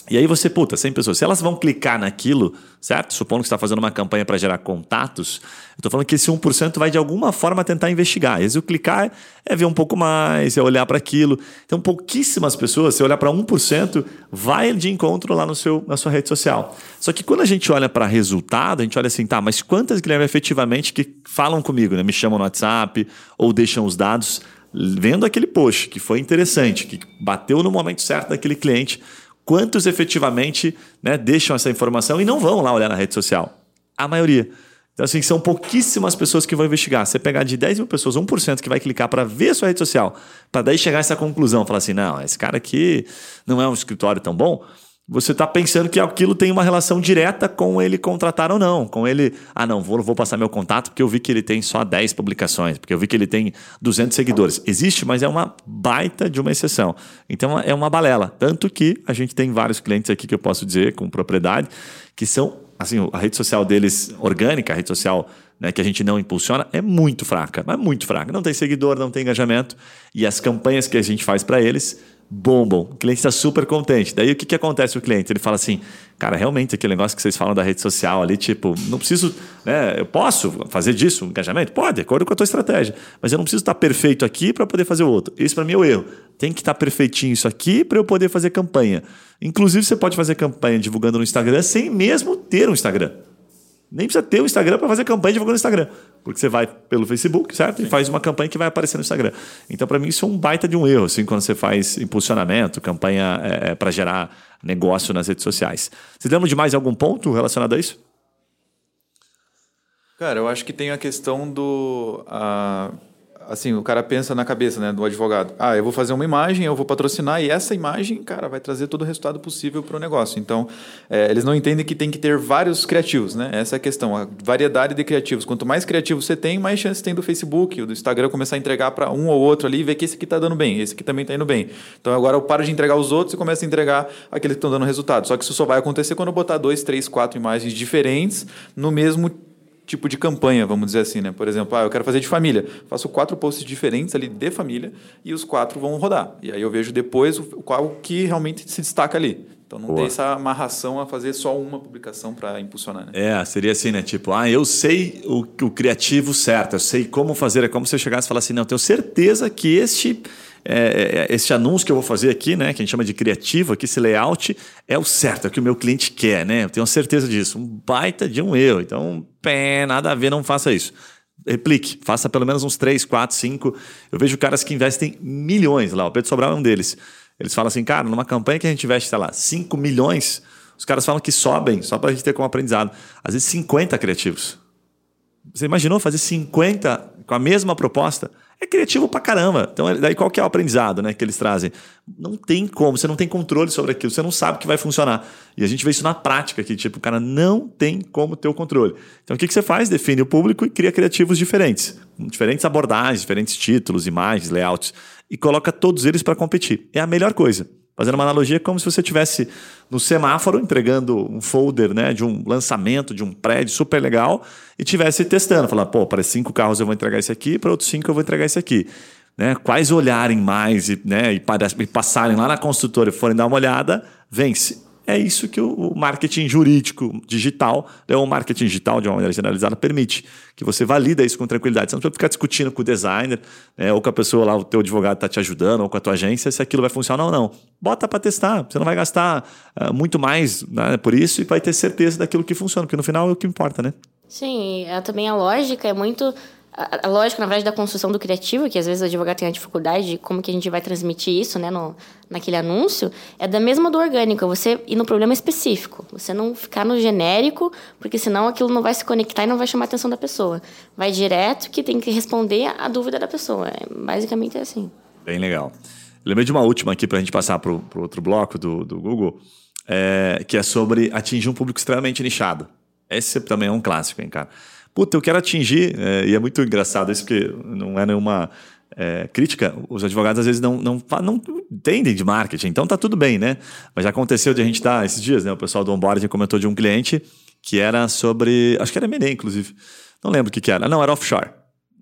E aí você, puta, 100 pessoas. Se elas vão clicar naquilo, certo? Supondo que você está fazendo uma campanha para gerar contatos, eu estou falando que esse 1% vai de alguma forma tentar investigar. E se eu clicar é ver um pouco mais, é olhar para aquilo. Então, pouquíssimas pessoas, se olhar para 1%, vai de encontro lá no seu, na sua rede social. Só que quando a gente olha para resultado, a gente olha assim, tá, mas quantas, Guilherme, efetivamente que falam comigo, né? Me chamam no WhatsApp ou deixam os dados vendo aquele post que foi interessante, que bateu no momento certo daquele cliente quantos efetivamente né, deixam essa informação e não vão lá olhar na rede social? A maioria. Então, assim, são pouquíssimas pessoas que vão investigar. Você pegar de 10 mil pessoas, 1% que vai clicar para ver a sua rede social, para daí chegar a essa conclusão, falar assim: não, esse cara aqui não é um escritório tão bom você está pensando que aquilo tem uma relação direta com ele contratar ou não. Com ele, ah, não, vou, vou passar meu contato porque eu vi que ele tem só 10 publicações, porque eu vi que ele tem 200 seguidores. Existe, mas é uma baita de uma exceção. Então é uma balela. Tanto que a gente tem vários clientes aqui que eu posso dizer com propriedade que são, assim, a rede social deles orgânica, a rede social né, que a gente não impulsiona, é muito fraca, mas muito fraca. Não tem seguidor, não tem engajamento. E as campanhas que a gente faz para eles bombam. O cliente está super contente. Daí o que, que acontece o cliente? Ele fala assim, cara, realmente aquele negócio que vocês falam da rede social ali, tipo, não preciso, né? Eu posso fazer disso um engajamento? Pode, de acordo com a tua estratégia. Mas eu não preciso estar perfeito aqui para poder fazer o outro. Esse para mim é o erro. Tem que estar perfeitinho isso aqui para eu poder fazer campanha. Inclusive, você pode fazer campanha divulgando no Instagram sem mesmo ter um Instagram. Nem precisa ter o Instagram para fazer campanha divulgando no Instagram. Porque você vai pelo Facebook, certo? Sim. E faz uma campanha que vai aparecer no Instagram. Então, para mim, isso é um baita de um erro, assim, quando você faz impulsionamento, campanha é, é para gerar negócio nas redes sociais. Você lembra de mais algum ponto relacionado a isso? Cara, eu acho que tem a questão do. Uh assim, o cara pensa na cabeça, né, do advogado. Ah, eu vou fazer uma imagem, eu vou patrocinar e essa imagem, cara, vai trazer todo o resultado possível para o negócio. Então, é, eles não entendem que tem que ter vários criativos, né? Essa é a questão, a variedade de criativos. Quanto mais criativo você tem, mais chance tem do Facebook, do Instagram começar a entregar para um ou outro ali e ver que esse aqui está dando bem, esse aqui também está indo bem. Então, agora eu paro de entregar os outros e começo a entregar aqueles que estão dando resultado. Só que isso só vai acontecer quando eu botar dois, três, quatro imagens diferentes no mesmo tipo de campanha, vamos dizer assim, né? Por exemplo, ah, eu quero fazer de família. Faço quatro posts diferentes ali de família e os quatro vão rodar. E aí eu vejo depois o, qual que realmente se destaca ali. Então não Boa. tem essa amarração a fazer só uma publicação para impulsionar, né? É, seria assim, né? Tipo, ah, eu sei o, o criativo certo, eu sei como fazer. É como se eu chegasse e falasse assim, não, eu tenho certeza que este é, é, esse anúncio que eu vou fazer aqui, né, que a gente chama de criativo, aqui, esse layout, é o certo, é o que o meu cliente quer, né? Eu tenho certeza disso. Um baita de um erro. Então, pé, nada a ver, não faça isso. replique, faça pelo menos uns 3, 4, 5. Eu vejo caras que investem milhões lá, o Pedro Sobral é um deles. Eles falam assim, cara, numa campanha que a gente investe, sei lá, 5 milhões, os caras falam que sobem, só para a gente ter como aprendizado, às vezes 50 criativos. Você imaginou fazer 50 com a mesma proposta? É criativo pra caramba. Então, daí qual que é o aprendizado né, que eles trazem? Não tem como, você não tem controle sobre aquilo, você não sabe que vai funcionar. E a gente vê isso na prática aqui, tipo, o cara não tem como ter o controle. Então, o que, que você faz? Define o público e cria criativos diferentes, diferentes abordagens, diferentes títulos, imagens, layouts, e coloca todos eles para competir. É a melhor coisa. Fazendo uma analogia, é como se você estivesse no semáforo entregando um folder né, de um lançamento de um prédio super legal e estivesse testando, falando, pô, para cinco carros eu vou entregar esse aqui, para outros cinco eu vou entregar esse aqui. Né? Quais olharem mais e, né, e, e passarem lá na construtora e forem dar uma olhada, vence. É isso que o marketing jurídico digital, né, o marketing digital de uma maneira generalizada, permite. Que você valida isso com tranquilidade. Você não precisa ficar discutindo com o designer, né, ou com a pessoa lá, o teu advogado está te ajudando, ou com a tua agência, se aquilo vai funcionar ou não. Bota para testar. Você não vai gastar uh, muito mais né, por isso e vai ter certeza daquilo que funciona, porque no final é o que importa, né? Sim, é, também a lógica é muito a, lógica, na verdade, da construção do criativo, que às vezes o advogado tem a dificuldade de como que a gente vai transmitir isso, né, no, naquele anúncio, é da mesma do orgânico, você ir no problema específico. Você não ficar no genérico, porque senão aquilo não vai se conectar e não vai chamar a atenção da pessoa. Vai direto que tem que responder a dúvida da pessoa. É, basicamente é assim. Bem legal. Lembrei de uma última aqui para a gente passar para o outro bloco do, do Google, é, que é sobre atingir um público extremamente nichado. Esse também é um clássico, hein, cara? Puta, eu quero atingir, é, e é muito engraçado isso, porque não é nenhuma é, crítica, os advogados às vezes não, não, não entendem de marketing, então tá tudo bem, né? Mas já aconteceu de a gente estar tá, esses dias, né? O pessoal do onboarding comentou de um cliente que era sobre, acho que era M&A, inclusive, não lembro o que, que era, não, era offshore.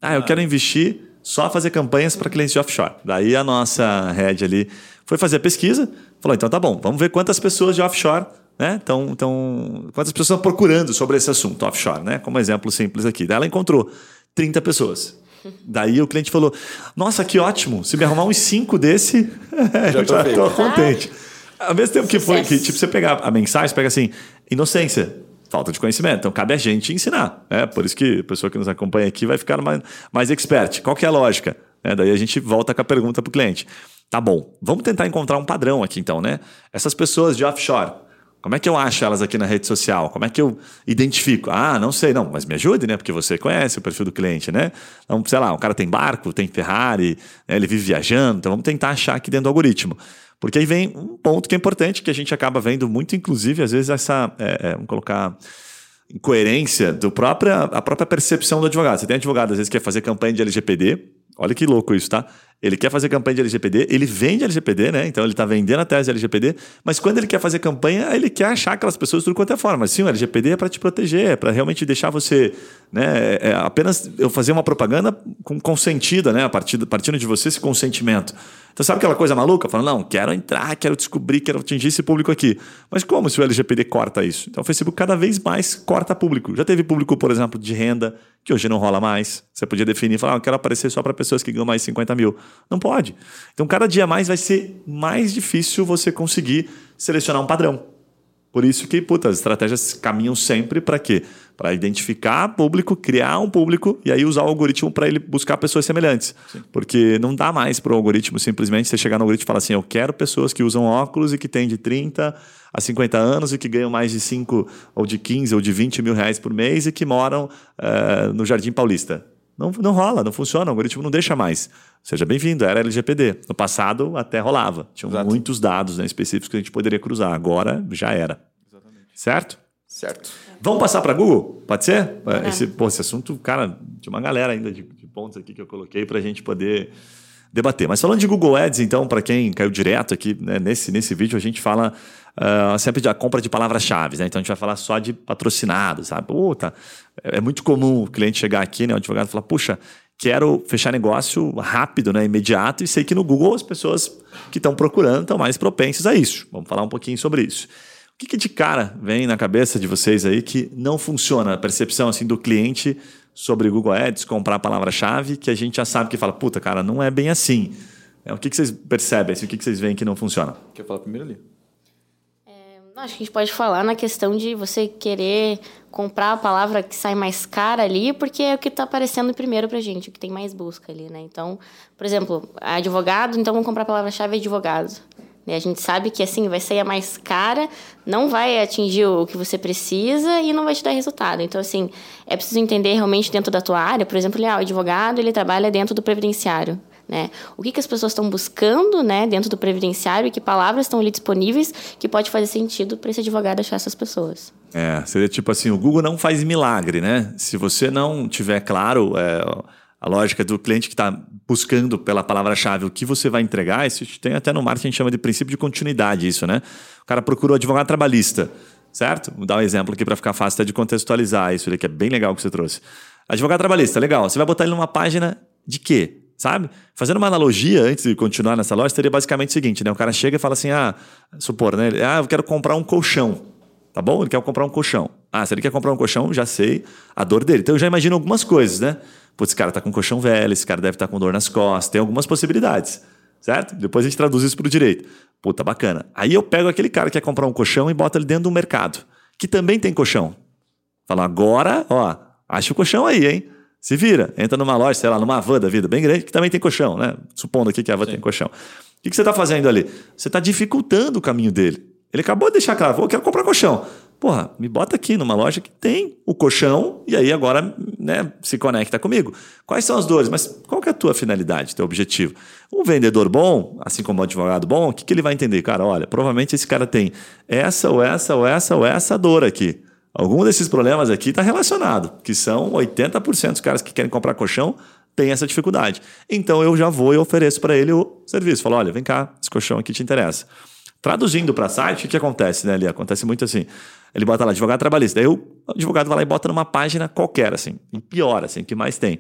Ah, eu ah. quero investir só fazer campanhas para clientes de offshore. Daí a nossa head ali foi fazer a pesquisa, falou, então tá bom, vamos ver quantas pessoas de offshore né? Então, então, quantas pessoas estão procurando sobre esse assunto offshore, né? Como exemplo simples aqui. Daí ela encontrou 30 pessoas. Daí o cliente falou: Nossa, que ótimo! Se me arrumar uns 5 desse, já estou contente. Ao mesmo tempo que foi que, tipo, você pegar a mensagem, você pega assim, inocência, falta de conhecimento. Então, cabe a gente ensinar. É por isso que a pessoa que nos acompanha aqui vai ficar mais, mais expert. Qual que é a lógica? É, daí a gente volta com a pergunta para o cliente. Tá bom, vamos tentar encontrar um padrão aqui então, né? Essas pessoas de offshore, como é que eu acho elas aqui na rede social? Como é que eu identifico? Ah, não sei, não, mas me ajude, né? Porque você conhece o perfil do cliente, né? Então, sei lá, um cara tem barco, tem Ferrari, né? ele vive viajando, então vamos tentar achar aqui dentro do algoritmo. Porque aí vem um ponto que é importante, que a gente acaba vendo muito, inclusive, às vezes, essa, é, é, vamos colocar, incoerência do própria, a própria percepção do advogado. Você tem advogado, às vezes, que quer fazer campanha de LGPD, olha que louco isso, tá? Ele quer fazer campanha de LGPD, ele vende LGPD, né? Então ele está vendendo a tese LGPD, mas quando ele quer fazer campanha, ele quer achar aquelas pessoas de tudo quanto é forma. Sim, o LGPD é para te proteger, é para realmente deixar você, né? É, é apenas eu fazer uma propaganda com consentida, né? A partir, partindo de você esse consentimento. Então sabe aquela coisa maluca? Falando, não, quero entrar, quero descobrir, quero atingir esse público aqui. Mas como se o LGPD corta isso? Então o Facebook cada vez mais corta público. Já teve público, por exemplo, de renda, que hoje não rola mais. Você podia definir, falar, ah, eu quero aparecer só para pessoas que ganham mais 50 mil. Não pode. Então, cada dia mais vai ser mais difícil você conseguir selecionar um padrão. Por isso que, puta, as estratégias caminham sempre para quê? Para identificar público, criar um público e aí usar o algoritmo para ele buscar pessoas semelhantes. Sim. Porque não dá mais para o algoritmo simplesmente você chegar no algoritmo e falar assim: eu quero pessoas que usam óculos e que têm de 30 a 50 anos e que ganham mais de 5 ou de 15 ou de 20 mil reais por mês e que moram uh, no Jardim Paulista. Não, não rola, não funciona, o algoritmo não deixa mais. Seja bem-vindo, era LGPD. No passado até rolava. Tinham Exato. muitos dados né, específicos que a gente poderia cruzar. Agora já era. Exatamente. Certo? Certo. Vamos passar para Google? Pode ser? É. Esse, pô, esse assunto, cara, tinha uma galera ainda de, de pontos aqui que eu coloquei para a gente poder debater. Mas falando de Google Ads, então, para quem caiu direto aqui né, nesse, nesse vídeo, a gente fala uh, sempre da compra de palavras-chave. Né? Então a gente vai falar só de patrocinados, sabe? Puta, é muito comum o cliente chegar aqui, né, o advogado falar, puxa, quero fechar negócio rápido, né, imediato, e sei que no Google as pessoas que estão procurando estão mais propensas a isso. Vamos falar um pouquinho sobre isso. O que, que de cara vem na cabeça de vocês aí que não funciona a percepção assim do cliente sobre Google Ads, comprar a palavra-chave, que a gente já sabe que fala, puta, cara, não é bem assim. É, o que, que vocês percebem? Assim, o que, que vocês veem que não funciona? Quer falar primeiro ali? Acho que a gente pode falar na questão de você querer comprar a palavra que sai mais cara ali, porque é o que está aparecendo primeiro para gente, o que tem mais busca ali, né? Então, por exemplo, advogado, então vamos comprar a palavra-chave advogado. Né? A gente sabe que assim vai sair a mais cara, não vai atingir o que você precisa e não vai te dar resultado. Então, assim, é preciso entender realmente dentro da tua área, por exemplo, o advogado ele trabalha dentro do previdenciário. Né? O que, que as pessoas estão buscando né, dentro do previdenciário e que palavras estão ali disponíveis que pode fazer sentido para esse advogado achar essas pessoas. É, seria tipo assim, o Google não faz milagre, né? Se você não tiver claro é, a lógica do cliente que está buscando pela palavra-chave o que você vai entregar, isso tem até no marketing a gente chama de princípio de continuidade isso, né? O cara procurou advogado trabalhista, certo? Vou dar um exemplo aqui para ficar fácil até de contextualizar isso que é bem legal que você trouxe. Advogado trabalhista, legal. Você vai botar ele numa página de quê? sabe? Fazendo uma analogia, antes de continuar nessa loja, seria basicamente o seguinte, né? O cara chega e fala assim, ah, supor, né? Ah, eu quero comprar um colchão, tá bom? Ele quer comprar um colchão. Ah, se ele quer comprar um colchão, já sei a dor dele. Então eu já imagino algumas coisas, né? Putz, esse cara tá com colchão velho, esse cara deve estar tá com dor nas costas, tem algumas possibilidades, certo? Depois a gente traduz isso para o direito. Puta, bacana. Aí eu pego aquele cara que quer comprar um colchão e boto ele dentro do mercado, que também tem colchão. Falo, agora, ó, acha o colchão aí, hein? Se vira, entra numa loja, sei lá, numa van da vida bem grande, que também tem colchão, né? Supondo aqui que a van Sim. tem colchão. O que, que você está fazendo ali? Você está dificultando o caminho dele. Ele acabou de deixar claro, eu quero comprar colchão. Porra, me bota aqui numa loja que tem o colchão e aí agora né, se conecta comigo. Quais são as dores? Mas qual que é a tua finalidade, teu objetivo? Um vendedor bom, assim como um advogado bom, o que, que ele vai entender? Cara, olha, provavelmente esse cara tem essa ou essa ou essa ou essa dor aqui. Algum desses problemas aqui está relacionado, que são 80% dos caras que querem comprar colchão têm essa dificuldade. Então eu já vou e ofereço para ele o serviço. Falo, olha, vem cá, esse colchão aqui te interessa. Traduzindo para site, o que, acontece, né, ali? Acontece muito assim. Ele bota lá, advogado trabalhista. Daí o advogado vai lá e bota numa página qualquer, assim, e pior, assim, que mais tem.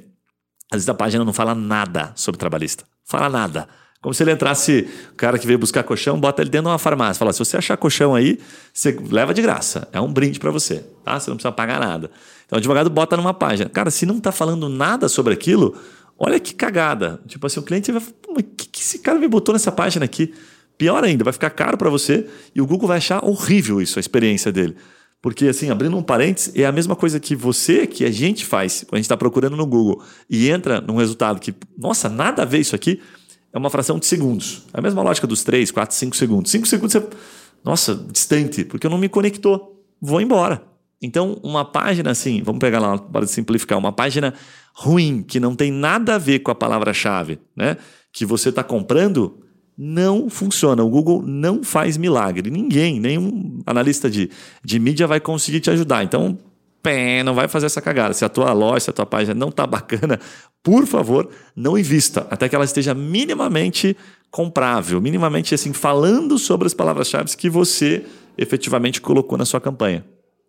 Às vezes a página não fala nada sobre trabalhista. Fala nada. Como se ele entrasse, o cara que veio buscar colchão, bota ele dentro de uma farmácia. Fala, se você achar colchão aí, você leva de graça. É um brinde para você, tá? Você não precisa pagar nada. Então o advogado bota numa página. Cara, se não está falando nada sobre aquilo, olha que cagada. Tipo assim, o cliente vai falar, o que, que esse cara me botou nessa página aqui? Pior ainda, vai ficar caro para você e o Google vai achar horrível isso, a experiência dele. Porque, assim, abrindo um parênteses, é a mesma coisa que você, que a gente faz quando a gente está procurando no Google e entra num resultado que, nossa, nada a ver isso aqui é uma fração de segundos. É a mesma lógica dos 3, 4, 5 segundos. 5 segundos você. Nossa, distante, porque não me conectou. Vou embora. Então, uma página assim, vamos pegar lá para simplificar, uma página ruim, que não tem nada a ver com a palavra-chave, né? Que você está comprando, não funciona. O Google não faz milagre. Ninguém, nenhum analista de, de mídia vai conseguir te ajudar. Então, pé, não vai fazer essa cagada. Se a tua loja, se a tua página não está bacana, por favor, não invista até que ela esteja minimamente comprável, minimamente assim falando sobre as palavras-chave que você efetivamente colocou na sua campanha.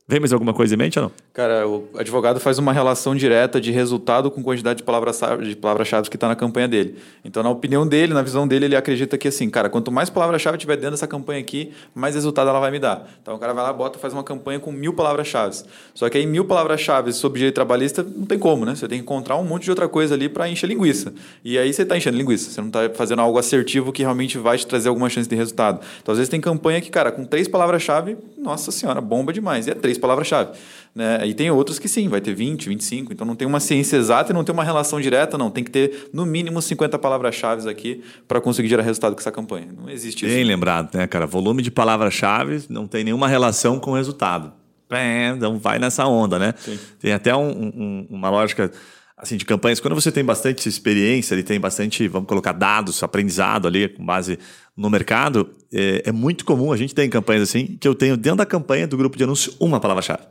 Vem mais alguma coisa em mente ou não? Cara, o advogado faz uma relação direta de resultado com quantidade de palavras-chave palavra que está na campanha dele. Então, na opinião dele, na visão dele, ele acredita que assim, cara, quanto mais palavra-chave tiver dentro dessa campanha aqui, mais resultado ela vai me dar. Então, o cara vai lá, bota, faz uma campanha com mil palavras-chave. Só que aí, mil palavras-chave sobre direito trabalhista, não tem como, né? Você tem que encontrar um monte de outra coisa ali para encher linguiça. E aí você está enchendo linguiça. Você não está fazendo algo assertivo que realmente vai te trazer alguma chance de resultado. Então, às vezes tem campanha que, cara, com três palavras-chave, nossa senhora, bomba demais. E é três palavras-chave. Né? E tem outros que sim, vai ter 20, 25. Então não tem uma ciência exata e não tem uma relação direta, não. Tem que ter no mínimo 50 palavras-chave aqui para conseguir gerar resultado com essa campanha. Não existe Bem isso. Bem lembrado, né, cara? Volume de palavras-chave não tem nenhuma relação com o resultado. Então vai nessa onda, né? Sim. Tem até um, um, uma lógica assim, de campanhas, quando você tem bastante experiência, ele tem bastante, vamos colocar, dados, aprendizado ali com base no mercado, é, é muito comum, a gente tem campanhas assim, que eu tenho dentro da campanha do grupo de anúncio uma palavra-chave.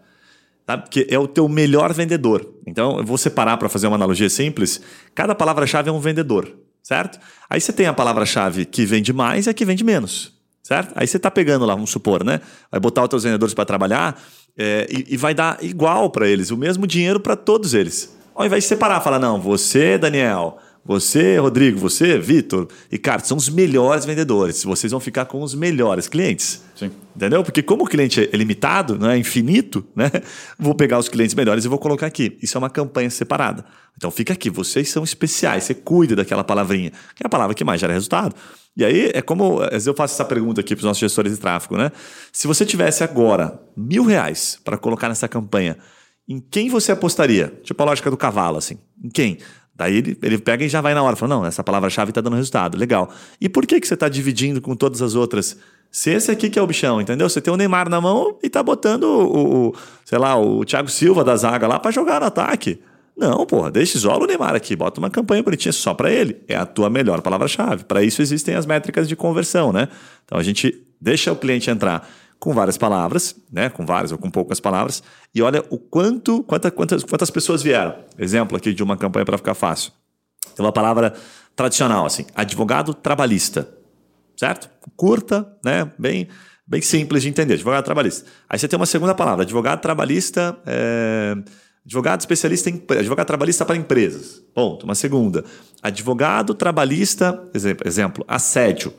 Sabe? Porque é o teu melhor vendedor. Então, eu vou separar para fazer uma analogia simples. Cada palavra-chave é um vendedor, certo? Aí você tem a palavra-chave que vende mais e a que vende menos, certo? Aí você está pegando lá, vamos supor, né? Vai botar os teus vendedores para trabalhar é, e, e vai dar igual para eles, o mesmo dinheiro para todos eles. Ao invés de separar, falar, não, você, Daniel, Você, Rodrigo, você, Vitor, Ricardo, são os melhores vendedores. Vocês vão ficar com os melhores clientes. Sim. Entendeu? Porque como o cliente é limitado, não é infinito, né? Vou pegar os clientes melhores e vou colocar aqui. Isso é uma campanha separada. Então fica aqui, vocês são especiais, você cuida daquela palavrinha, que é a palavra que mais gera resultado. E aí é como eu faço essa pergunta aqui para os nossos gestores de tráfego, né? Se você tivesse agora mil reais para colocar nessa campanha, em quem você apostaria? Tipo a lógica do cavalo, assim. Em quem? Daí ele, ele pega e já vai na hora, fala, não, essa palavra-chave está dando resultado, legal. E por que, que você está dividindo com todas as outras? Se esse aqui que é o bichão, entendeu? Você tem o Neymar na mão e tá botando o, o sei lá, o Thiago Silva da zaga lá para jogar no ataque. Não, porra, deixa isola o Neymar aqui, bota uma campanha bonitinha só para ele. É a tua melhor palavra-chave. Para isso existem as métricas de conversão, né? Então a gente deixa o cliente entrar com várias palavras, né, com várias ou com poucas palavras, e olha o quanto, quanta, quantas, quantas pessoas vieram. Exemplo aqui de uma campanha para ficar fácil. Tem uma palavra tradicional, assim, advogado trabalhista, certo? Curta, né, bem, bem simples de entender, advogado trabalhista. Aí você tem uma segunda palavra, advogado trabalhista, é, advogado especialista em advogado trabalhista para empresas. Ponto. Uma segunda, advogado trabalhista, exemplo, assédio.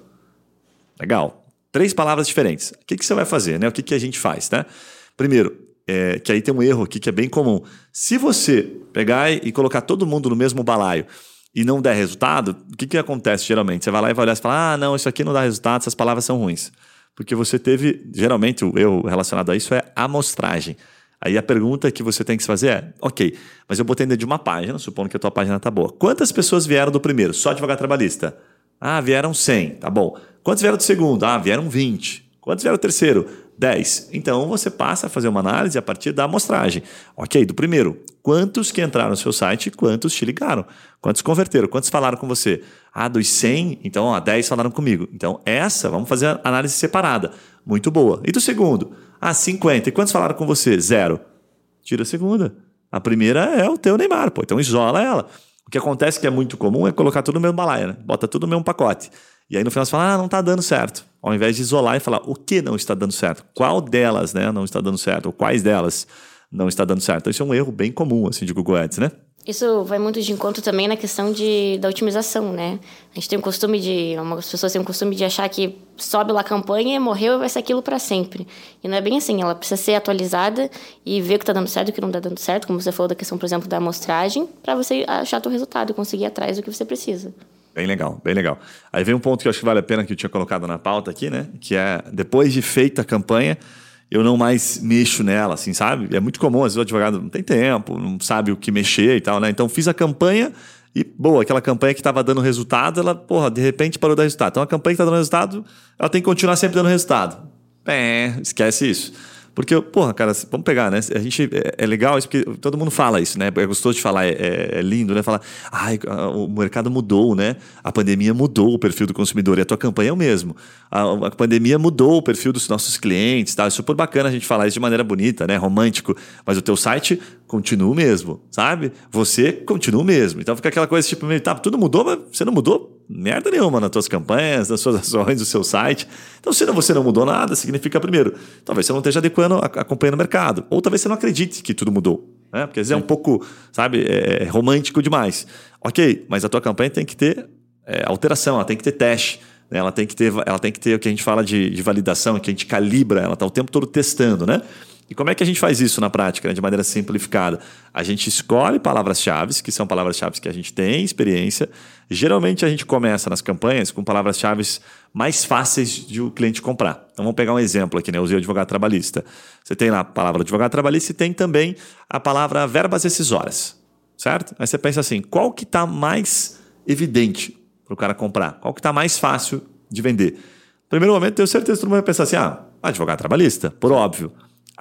Legal. Três palavras diferentes. O que, que você vai fazer? Né? O que, que a gente faz? Né? Primeiro, é, que aí tem um erro aqui que é bem comum. Se você pegar e colocar todo mundo no mesmo balaio e não der resultado, o que, que acontece geralmente? Você vai lá e vai olhar e fala: ah, não, isso aqui não dá resultado, essas palavras são ruins. Porque você teve, geralmente, o erro relacionado a isso é amostragem. Aí a pergunta que você tem que se fazer é: ok, mas eu botei dentro de uma página, supondo que a tua página está boa. Quantas pessoas vieram do primeiro? Só advogado trabalhista? Ah, vieram 100, tá bom. Quantos vieram do segundo? Ah, vieram 20. Quantos vieram do terceiro? 10. Então você passa a fazer uma análise a partir da amostragem. Ok, do primeiro, quantos que entraram no seu site quantos te ligaram? Quantos converteram? Quantos falaram com você? Ah, dos 100, então ó, 10 falaram comigo. Então essa, vamos fazer a análise separada. Muito boa. E do segundo? Ah, 50. E quantos falaram com você? Zero. Tira a segunda. A primeira é o teu Neymar, pô. Então isola ela. O que acontece que é muito comum é colocar tudo no mesmo balaia, né? Bota tudo no mesmo pacote. E aí no final você fala, ah, não está dando certo. Ao invés de isolar e falar o que não está dando certo, qual delas né, não está dando certo, ou quais delas não está dando certo. Então, isso é um erro bem comum assim, de Google Ads, né? Isso vai muito de encontro também na questão de, da otimização, né? A gente tem o costume de. Algumas pessoas têm o costume de achar que sobe lá a campanha, morreu e vai ser aquilo para sempre. E não é bem assim. Ela precisa ser atualizada e ver o que está dando certo e o que não está dando certo, como você falou da questão, por exemplo, da amostragem, para você achar o resultado e conseguir ir atrás do que você precisa. Bem legal, bem legal. Aí vem um ponto que eu acho que vale a pena que eu tinha colocado na pauta aqui, né? Que é depois de feita a campanha, eu não mais mexo nela, assim, sabe? É muito comum, às vezes o advogado não tem tempo, não sabe o que mexer e tal, né? Então fiz a campanha e, boa, aquela campanha que estava dando resultado, ela, porra, de repente parou de dar resultado. Então a campanha que está dando resultado, ela tem que continuar sempre dando resultado. É, esquece isso. Porque, porra, cara, vamos pegar, né? A gente, é, é, legal isso, porque todo mundo fala isso, né? É gostoso de falar, é, é, é lindo, né? Falar, ai, o mercado mudou, né? A pandemia mudou o perfil do consumidor e a tua campanha é o mesmo. A, a pandemia mudou o perfil dos nossos clientes, tá? É super bacana a gente falar isso de maneira bonita, né? Romântico. Mas o teu site continua o mesmo, sabe? Você continua o mesmo. Então fica aquela coisa tipo, tá, tudo mudou, mas você não mudou merda nenhuma nas tuas campanhas, nas suas ações, no seu site. Então, se você não mudou nada, significa, primeiro, talvez você não esteja adequando, acompanhando o mercado. Ou talvez você não acredite que tudo mudou. Né? Porque às vezes é um pouco, sabe, é, é romântico demais. Ok, mas a tua campanha tem que ter é, alteração, ela tem que ter teste. Né? Ela tem que ter, ela tem que ter o que a gente fala de, de validação, que a gente calibra, ela está o tempo todo testando, né? E como é que a gente faz isso na prática, né, de maneira simplificada? A gente escolhe palavras-chave, que são palavras-chave que a gente tem experiência. Geralmente a gente começa nas campanhas com palavras-chave mais fáceis de o cliente comprar. Então vamos pegar um exemplo aqui, né? Eu usei o advogado trabalhista. Você tem lá a palavra advogado trabalhista e tem também a palavra verbas decisórias, certo? Aí você pensa assim, qual que está mais evidente para o cara comprar? Qual que está mais fácil de vender? Primeiro momento, tenho certeza que todo mundo vai pensar assim, ah, advogado trabalhista, por óbvio.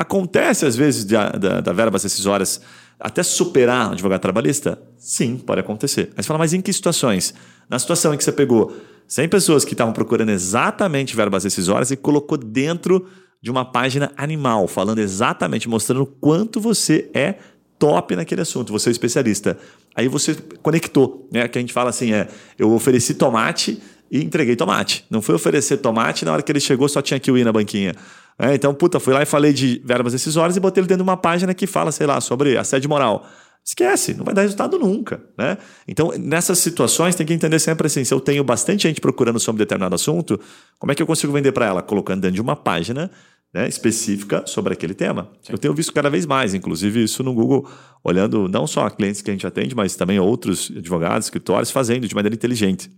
Acontece, às vezes, da, da, da verbas decisórias até superar um advogado trabalhista? Sim, pode acontecer. Mas fala, mas em que situações? Na situação em que você pegou 100 pessoas que estavam procurando exatamente verbas decisórias e colocou dentro de uma página animal, falando exatamente, mostrando o quanto você é top naquele assunto, você é especialista. Aí você conectou, né? Que a gente fala assim, é, eu ofereci tomate e entreguei tomate. Não foi oferecer tomate na hora que ele chegou só tinha que ir na banquinha. É, então, puta, fui lá e falei de verbas decisórias e botei ele dentro de uma página que fala, sei lá, sobre assédio moral. Esquece, não vai dar resultado nunca. Né? Então, nessas situações, tem que entender sempre assim: se eu tenho bastante gente procurando sobre determinado assunto, como é que eu consigo vender para ela? Colocando dentro de uma página né, específica sobre aquele tema. Sim. Eu tenho visto cada vez mais, inclusive isso no Google, olhando não só clientes que a gente atende, mas também outros advogados, escritórios, fazendo de maneira inteligente.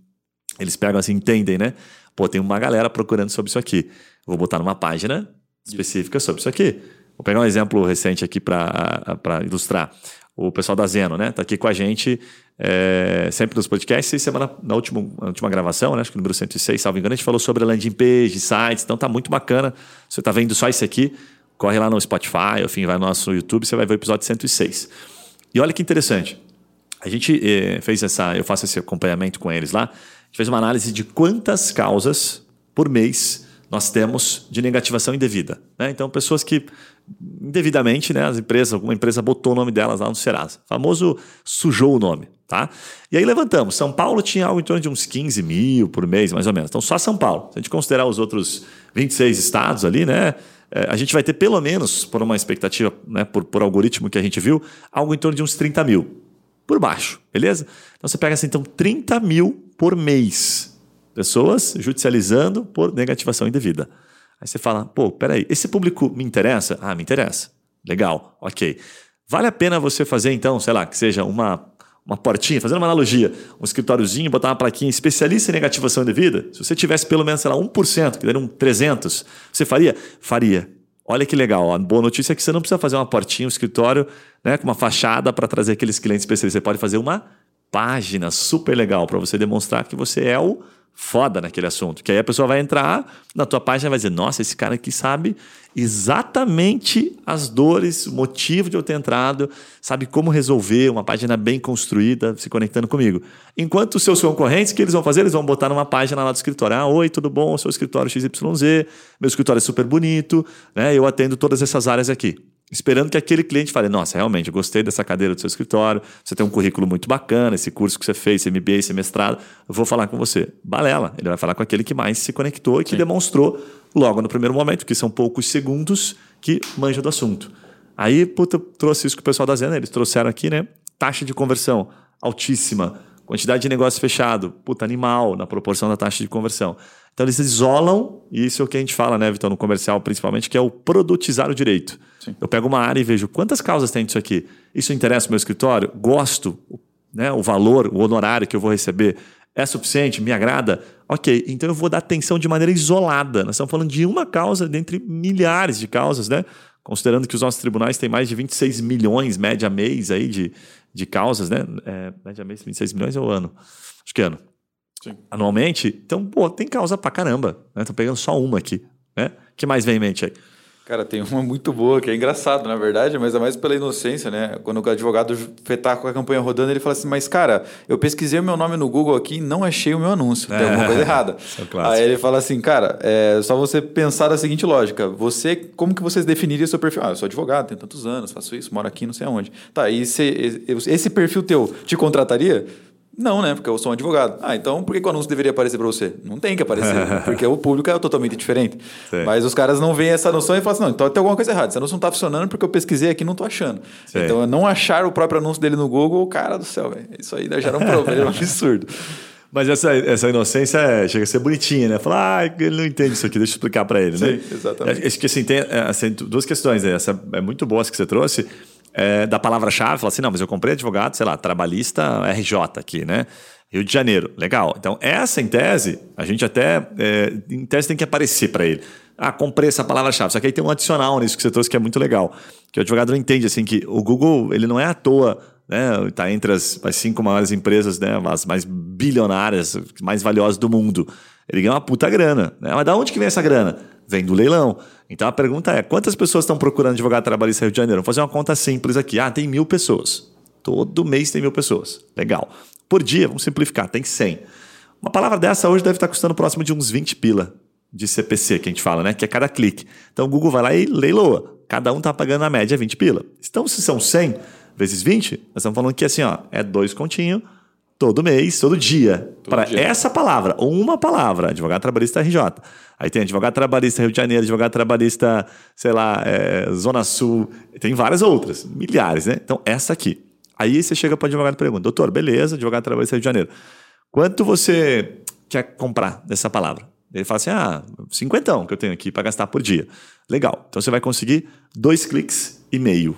Eles pegam assim, entendem, né? Pô, tem uma galera procurando sobre isso aqui. Vou botar numa página específica sobre isso aqui. Vou pegar um exemplo recente aqui para ilustrar. O pessoal da Zeno, né? Tá aqui com a gente é, sempre nos podcasts. E semana, na última, na última gravação, né? acho que número 106, salvo engano, a gente falou sobre landing page, sites. Então tá muito bacana. Você tá vendo só isso aqui, corre lá no Spotify, enfim, vai no nosso YouTube, você vai ver o episódio 106. E olha que interessante. A gente eh, fez essa, eu faço esse acompanhamento com eles lá. Gente fez uma análise de quantas causas por mês nós temos de negativação indevida. Né? Então, pessoas que indevidamente, né, as empresas, alguma empresa botou o nome delas lá no Serasa. O famoso sujou o nome. Tá? E aí levantamos. São Paulo tinha algo em torno de uns 15 mil por mês, mais ou menos. Então, só São Paulo. Se a gente considerar os outros 26 estados ali, né? É, a gente vai ter pelo menos, por uma expectativa, né, por, por algoritmo que a gente viu, algo em torno de uns 30 mil. Por baixo, beleza? Então você pega assim, então, 30 mil por mês Pessoas judicializando por negativação indevida. Aí você fala, pô, peraí, esse público me interessa? Ah, me interessa. Legal, ok. Vale a pena você fazer, então, sei lá, que seja uma, uma portinha, fazendo uma analogia, um escritóriozinho, botar uma plaquinha especialista em negativação indevida? Se você tivesse pelo menos, sei lá, 1%, que dariam 300, você faria? Faria. Olha que legal. A boa notícia é que você não precisa fazer uma portinha, um escritório né, com uma fachada para trazer aqueles clientes especialistas. Você pode fazer uma página super legal para você demonstrar que você é o foda naquele assunto. Que aí a pessoa vai entrar na tua página e vai dizer: Nossa, esse cara aqui sabe exatamente as dores, o motivo de eu ter entrado, sabe como resolver, uma página bem construída, se conectando comigo. Enquanto os seus concorrentes, o que eles vão fazer? Eles vão botar numa página lá do escritório: Ah, oi, tudo bom? Seu escritório XYZ, meu escritório é super bonito, né? eu atendo todas essas áreas aqui esperando que aquele cliente fale: Nossa, realmente, eu gostei dessa cadeira do seu escritório, você tem um currículo muito bacana, esse curso que você fez, esse MBA, esse mestrado, eu vou falar com você. Balela, ele vai falar com aquele que mais se conectou e que Sim. demonstrou logo no primeiro momento, que são poucos segundos, que manja do assunto. Aí, puta, trouxe isso que o pessoal da Zena, eles trouxeram aqui, né? Taxa de conversão altíssima, quantidade de negócio fechado, puta, animal na proporção da taxa de conversão. Então eles isolam, e isso é o que a gente fala, né, Vitor, no comercial principalmente, que é o produtizar o direito. Sim. Eu pego uma área e vejo quantas causas tem disso aqui. Isso interessa o meu escritório? Gosto? Né, o valor, o honorário que eu vou receber é suficiente? Me agrada? Ok, então eu vou dar atenção de maneira isolada. Nós estamos falando de uma causa dentre milhares de causas, né? Considerando que os nossos tribunais têm mais de 26 milhões, média mês aí, de, de causas, né? É, média mês, 26 milhões é o ano. Acho que é ano. Sim. anualmente. Então, pô, tem causa pra caramba. Né? Tô pegando só uma aqui. Né? que mais vem em mente aí? Cara, tem uma muito boa, que é engraçado, na verdade, mas é mais pela inocência, né? Quando o advogado tá com a campanha rodando, ele fala assim, mas cara, eu pesquisei o meu nome no Google aqui e não achei o meu anúncio. É, tem alguma coisa errada. É Aí ele fala assim, cara, é só você pensar da seguinte lógica. Você, como que vocês definiriam seu perfil? Ah, eu sou advogado, tenho tantos anos, faço isso, moro aqui, não sei aonde. Tá, e esse, esse perfil teu te contrataria? Não, né? Porque eu sou um advogado. Ah, então por que o anúncio deveria aparecer para você? Não tem que aparecer, porque o público é totalmente diferente. Sim. Mas os caras não veem essa noção e falam assim: não, então tem alguma coisa errada. Esse anúncio não está funcionando porque eu pesquisei aqui e não estou achando. Sim. Então, não achar o próprio anúncio dele no Google, cara do céu, isso aí gera um problema absurdo. Mas essa, essa inocência é, chega a ser bonitinha, né? Falar, ah, ele não entende isso aqui, deixa eu explicar para ele, Sim, né? exatamente. Acho que assim, tem assim, duas questões. Né? Essa é muito boa essa que você trouxe é, da palavra-chave, fala assim: não, mas eu comprei advogado, sei lá, trabalhista RJ aqui, né? Rio de Janeiro. Legal. Então, essa em tese, a gente até, é, em tese, tem que aparecer para ele. Ah, comprei essa palavra-chave. Só que aí tem um adicional nisso que você trouxe que é muito legal. Que o advogado não entende, assim, que o Google, ele não é à toa, né? Está entre as, as, cinco maiores empresas, né? As mais bilionárias, mais valiosas do mundo. Ele ganha uma puta grana. Né? Mas da onde que vem essa grana? Vem do leilão. Então a pergunta é: quantas pessoas estão procurando advogado trabalhista Rio de Janeiro? Vamos fazer uma conta simples aqui. Ah, tem mil pessoas. Todo mês tem mil pessoas. Legal. Por dia, vamos simplificar, tem 100. Uma palavra dessa hoje deve estar custando próximo de uns 20 pila de CPC que a gente fala, né? Que é cada clique. Então o Google vai lá e leiloa. Cada um está pagando na média 20 pila. Então, se são 100 vezes 20, nós estamos falando que assim, ó, é dois continhos todo mês, todo dia. Para essa palavra, uma palavra, advogado trabalhista RJ. Aí tem advogado trabalhista Rio de Janeiro, advogado trabalhista, sei lá, é, Zona Sul, tem várias outras, milhares, né? Então, essa aqui. Aí você chega para o advogado e pergunta: doutor, beleza, advogado trabalhista Rio de Janeiro. Quanto você quer comprar dessa palavra? Ele fala assim: ah, cinquentão que eu tenho aqui para gastar por dia. Legal. Então você vai conseguir dois cliques e meio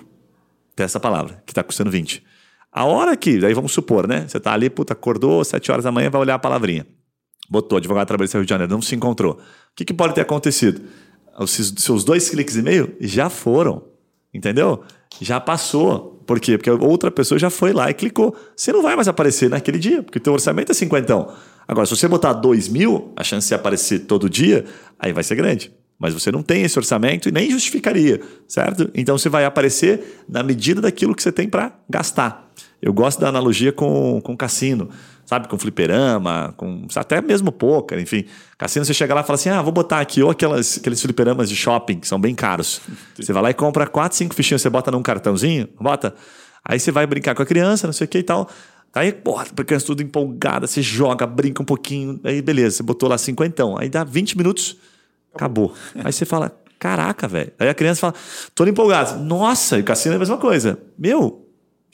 dessa palavra, que está custando 20. A hora que, daí vamos supor, né? Você está ali, puta, acordou, sete horas da manhã, vai olhar a palavrinha. Botou advogado trabalhista Rio de Janeiro, não se encontrou. O que, que pode ter acontecido? Os seus dois cliques e meio já foram. Entendeu? Já passou. Por quê? Porque outra pessoa já foi lá e clicou. Você não vai mais aparecer naquele dia, porque o teu orçamento é 50. Agora, se você botar 2 mil, a chance de aparecer todo dia, aí vai ser grande. Mas você não tem esse orçamento e nem justificaria, certo? Então você vai aparecer na medida daquilo que você tem para gastar. Eu gosto da analogia com, com cassino sabe? Com fliperama, com até mesmo poker, enfim. Cassino, você chega lá e fala assim: ah, vou botar aqui, ou aquelas, aqueles fliperamas de shopping, que são bem caros. Você vai lá e compra quatro, cinco fichinhas, você bota num cartãozinho, bota. Aí você vai brincar com a criança, não sei o que e tal. Aí, porra, a criança tudo empolgada, você joga, brinca um pouquinho, aí beleza, você botou lá cinquentão. Aí dá 20 minutos, acabou. Aí você fala, caraca, velho. Aí a criança fala, tô empolgado. Nossa, e o cassino é a mesma coisa. Meu,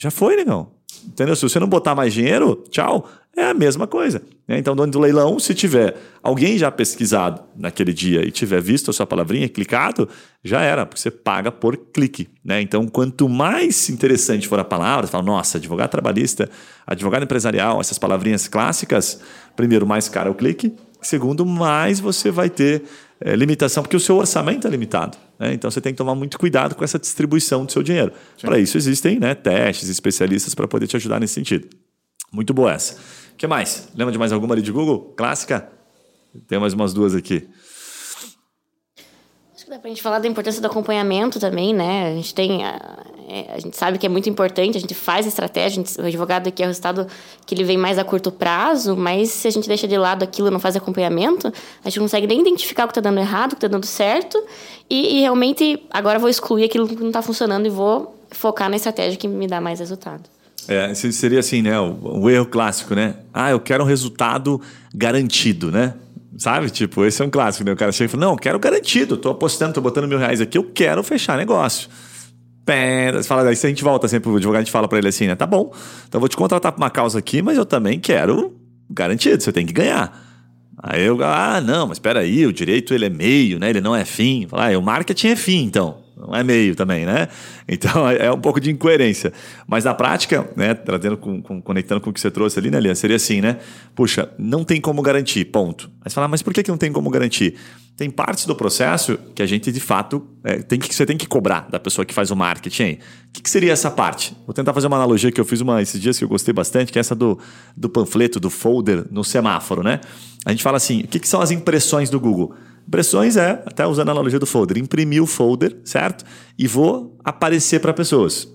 já foi, negão. Entendeu? Se você não botar mais dinheiro, tchau. É a mesma coisa. Né? Então, dono do leilão, se tiver alguém já pesquisado naquele dia e tiver visto a sua palavrinha, clicado, já era, porque você paga por clique. Né? Então, quanto mais interessante for a palavra, você fala, nossa, advogado trabalhista, advogado empresarial, essas palavrinhas clássicas, primeiro, mais caro é o clique, segundo, mais você vai ter é, limitação, porque o seu orçamento é limitado. Né? Então, você tem que tomar muito cuidado com essa distribuição do seu dinheiro. Para isso, existem né, testes, especialistas para poder te ajudar nesse sentido. Muito boa essa. O que mais? Lembra de mais alguma ali de Google? Clássica? Tem mais umas duas aqui. Dá pra gente falar da importância do acompanhamento também, né? A gente tem. A, é, a gente sabe que é muito importante, a gente faz estratégia, gente, o advogado aqui é o resultado que ele vem mais a curto prazo, mas se a gente deixa de lado aquilo não faz acompanhamento, a gente não consegue nem identificar o que está dando errado, o que está dando certo, e, e, realmente agora vou excluir aquilo que não está funcionando e vou focar na estratégia que me dá mais resultado. É, seria assim, né? O, o, erro clássico, né? Ah, eu quero um resultado garantido, né? Sabe? Tipo, esse é um clássico, né? O cara chega e fala, não, quero garantido, tô apostando, tô botando mil reais aqui, eu quero fechar negócio. Pé, fala, aí a gente volta sempre pro advogado, a gente fala para ele assim, né? Tá bom, então eu vou te contratar pra uma causa aqui, mas eu também quero garantido, você tem que ganhar. Aí eu, ah, não, mas espera aí, o direito ele é meio, né? Ele não é fim. Fala, ah, o marketing é fim, então não é meio também, né? Então é um pouco de incoerência. Mas na prática, né, trazendo com, com, conectando com o que você trouxe ali, né, Lia, seria assim, né? Puxa, não tem como garantir, ponto. Aí você fala, mas por que, que não tem como garantir? Tem partes do processo que a gente de fato é, tem que, você tem que cobrar da pessoa que faz o marketing. O que, que, seria essa parte? Vou tentar fazer uma analogia que eu fiz uma, esses dias que eu gostei bastante, que é essa do, do panfleto, do folder no semáforo, né? A gente fala assim: o que, que são as impressões do Google? Impressões é, até usando a analogia do folder, imprimir o folder, certo? E vou aparecer para pessoas.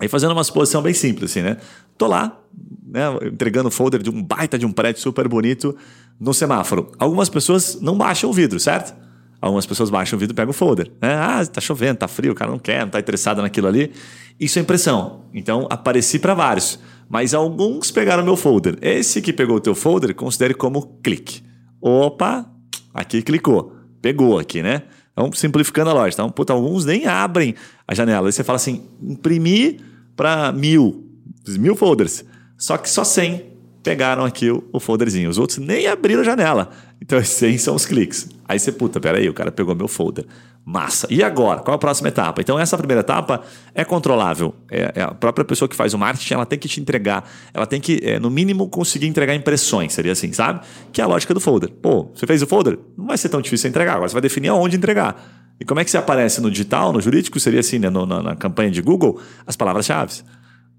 Aí fazendo uma suposição bem simples, assim, né? Tô lá, né, entregando o folder de um baita de um prédio super bonito no semáforo. Algumas pessoas não baixam o vidro, certo? Algumas pessoas baixam o vidro e pegam o folder. Né? Ah, tá chovendo, tá frio, o cara não quer, não tá interessado naquilo ali. Isso é impressão. Então, apareci para vários. Mas alguns pegaram meu folder. Esse que pegou o teu folder, considere como clique. Opa, Aqui clicou, pegou aqui, né? Então, simplificando a lógica. Então, puta, alguns nem abrem a janela. Aí você fala assim, imprimir para mil, mil folders. Só que só 100 pegaram aqui o, o folderzinho. Os outros nem abriram a janela. Então, esses 100 são os cliques. Aí você, puta, peraí, o cara pegou meu folder. Massa. E agora? Qual a próxima etapa? Então, essa primeira etapa é controlável. É, é a própria pessoa que faz o marketing, ela tem que te entregar, ela tem que, é, no mínimo, conseguir entregar impressões, seria assim, sabe? Que é a lógica do folder. Pô, você fez o folder? Não vai ser tão difícil entregar. Agora você vai definir aonde entregar. E como é que você aparece no digital, no jurídico? Seria assim, né? No, na, na campanha de Google, as palavras-chave.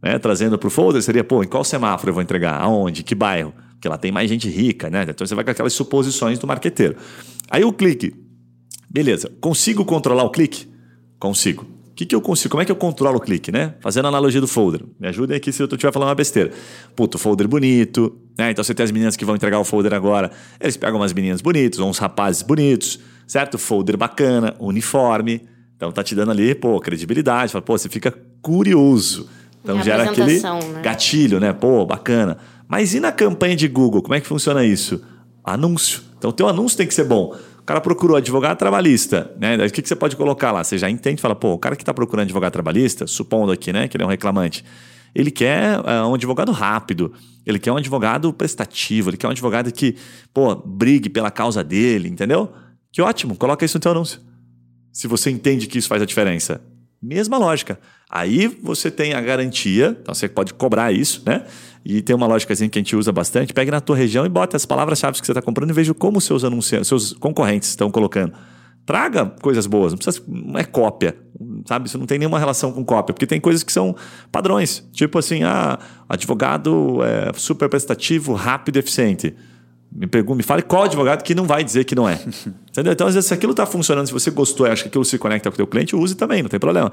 Né? Trazendo para o folder, seria, pô, em qual semáforo eu vou entregar? Aonde? Que bairro? Porque lá tem mais gente rica, né? Então você vai com aquelas suposições do marqueteiro. Aí o clique Beleza, consigo controlar o clique? Consigo. O que, que eu consigo? Como é que eu controlo o clique, né? Fazendo a analogia do folder. Me ajudem aqui se eu estiver falando uma besteira. Puto, folder bonito, né? Então você tem as meninas que vão entregar o folder agora, eles pegam umas meninas bonitas, uns rapazes bonitos, certo? Folder bacana, uniforme. Então tá te dando ali, pô, credibilidade. Fala, pô, você fica curioso. Então gera aquele né? gatilho, né? Pô, bacana. Mas e na campanha de Google? Como é que funciona isso? Anúncio. Então o teu anúncio tem que ser bom cara procurou advogado trabalhista, né? O que, que você pode colocar lá? Você já entende, fala, pô, o cara que está procurando advogado trabalhista, supondo aqui, né, que ele é um reclamante, Ele quer uh, um advogado rápido, ele quer um advogado prestativo, ele quer um advogado que, pô, brigue pela causa dele, entendeu? Que ótimo, coloca isso no teu anúncio. Se você entende que isso faz a diferença. Mesma lógica. Aí você tem a garantia, então você pode cobrar isso, né? E tem uma lógica que a gente usa bastante. Pegue na tua região e bota as palavras-chave que você está comprando e veja como seus seus concorrentes estão colocando. Traga coisas boas, não, precisa, não é cópia, sabe? Isso não tem nenhuma relação com cópia, porque tem coisas que são padrões. Tipo assim, ah, advogado é super prestativo, rápido e eficiente. Me pergunte, me fale qual advogado que não vai dizer que não é. Entendeu? Então, às vezes, se aquilo está funcionando, se você gostou e acha que aquilo se conecta com o teu cliente, use também, não tem problema.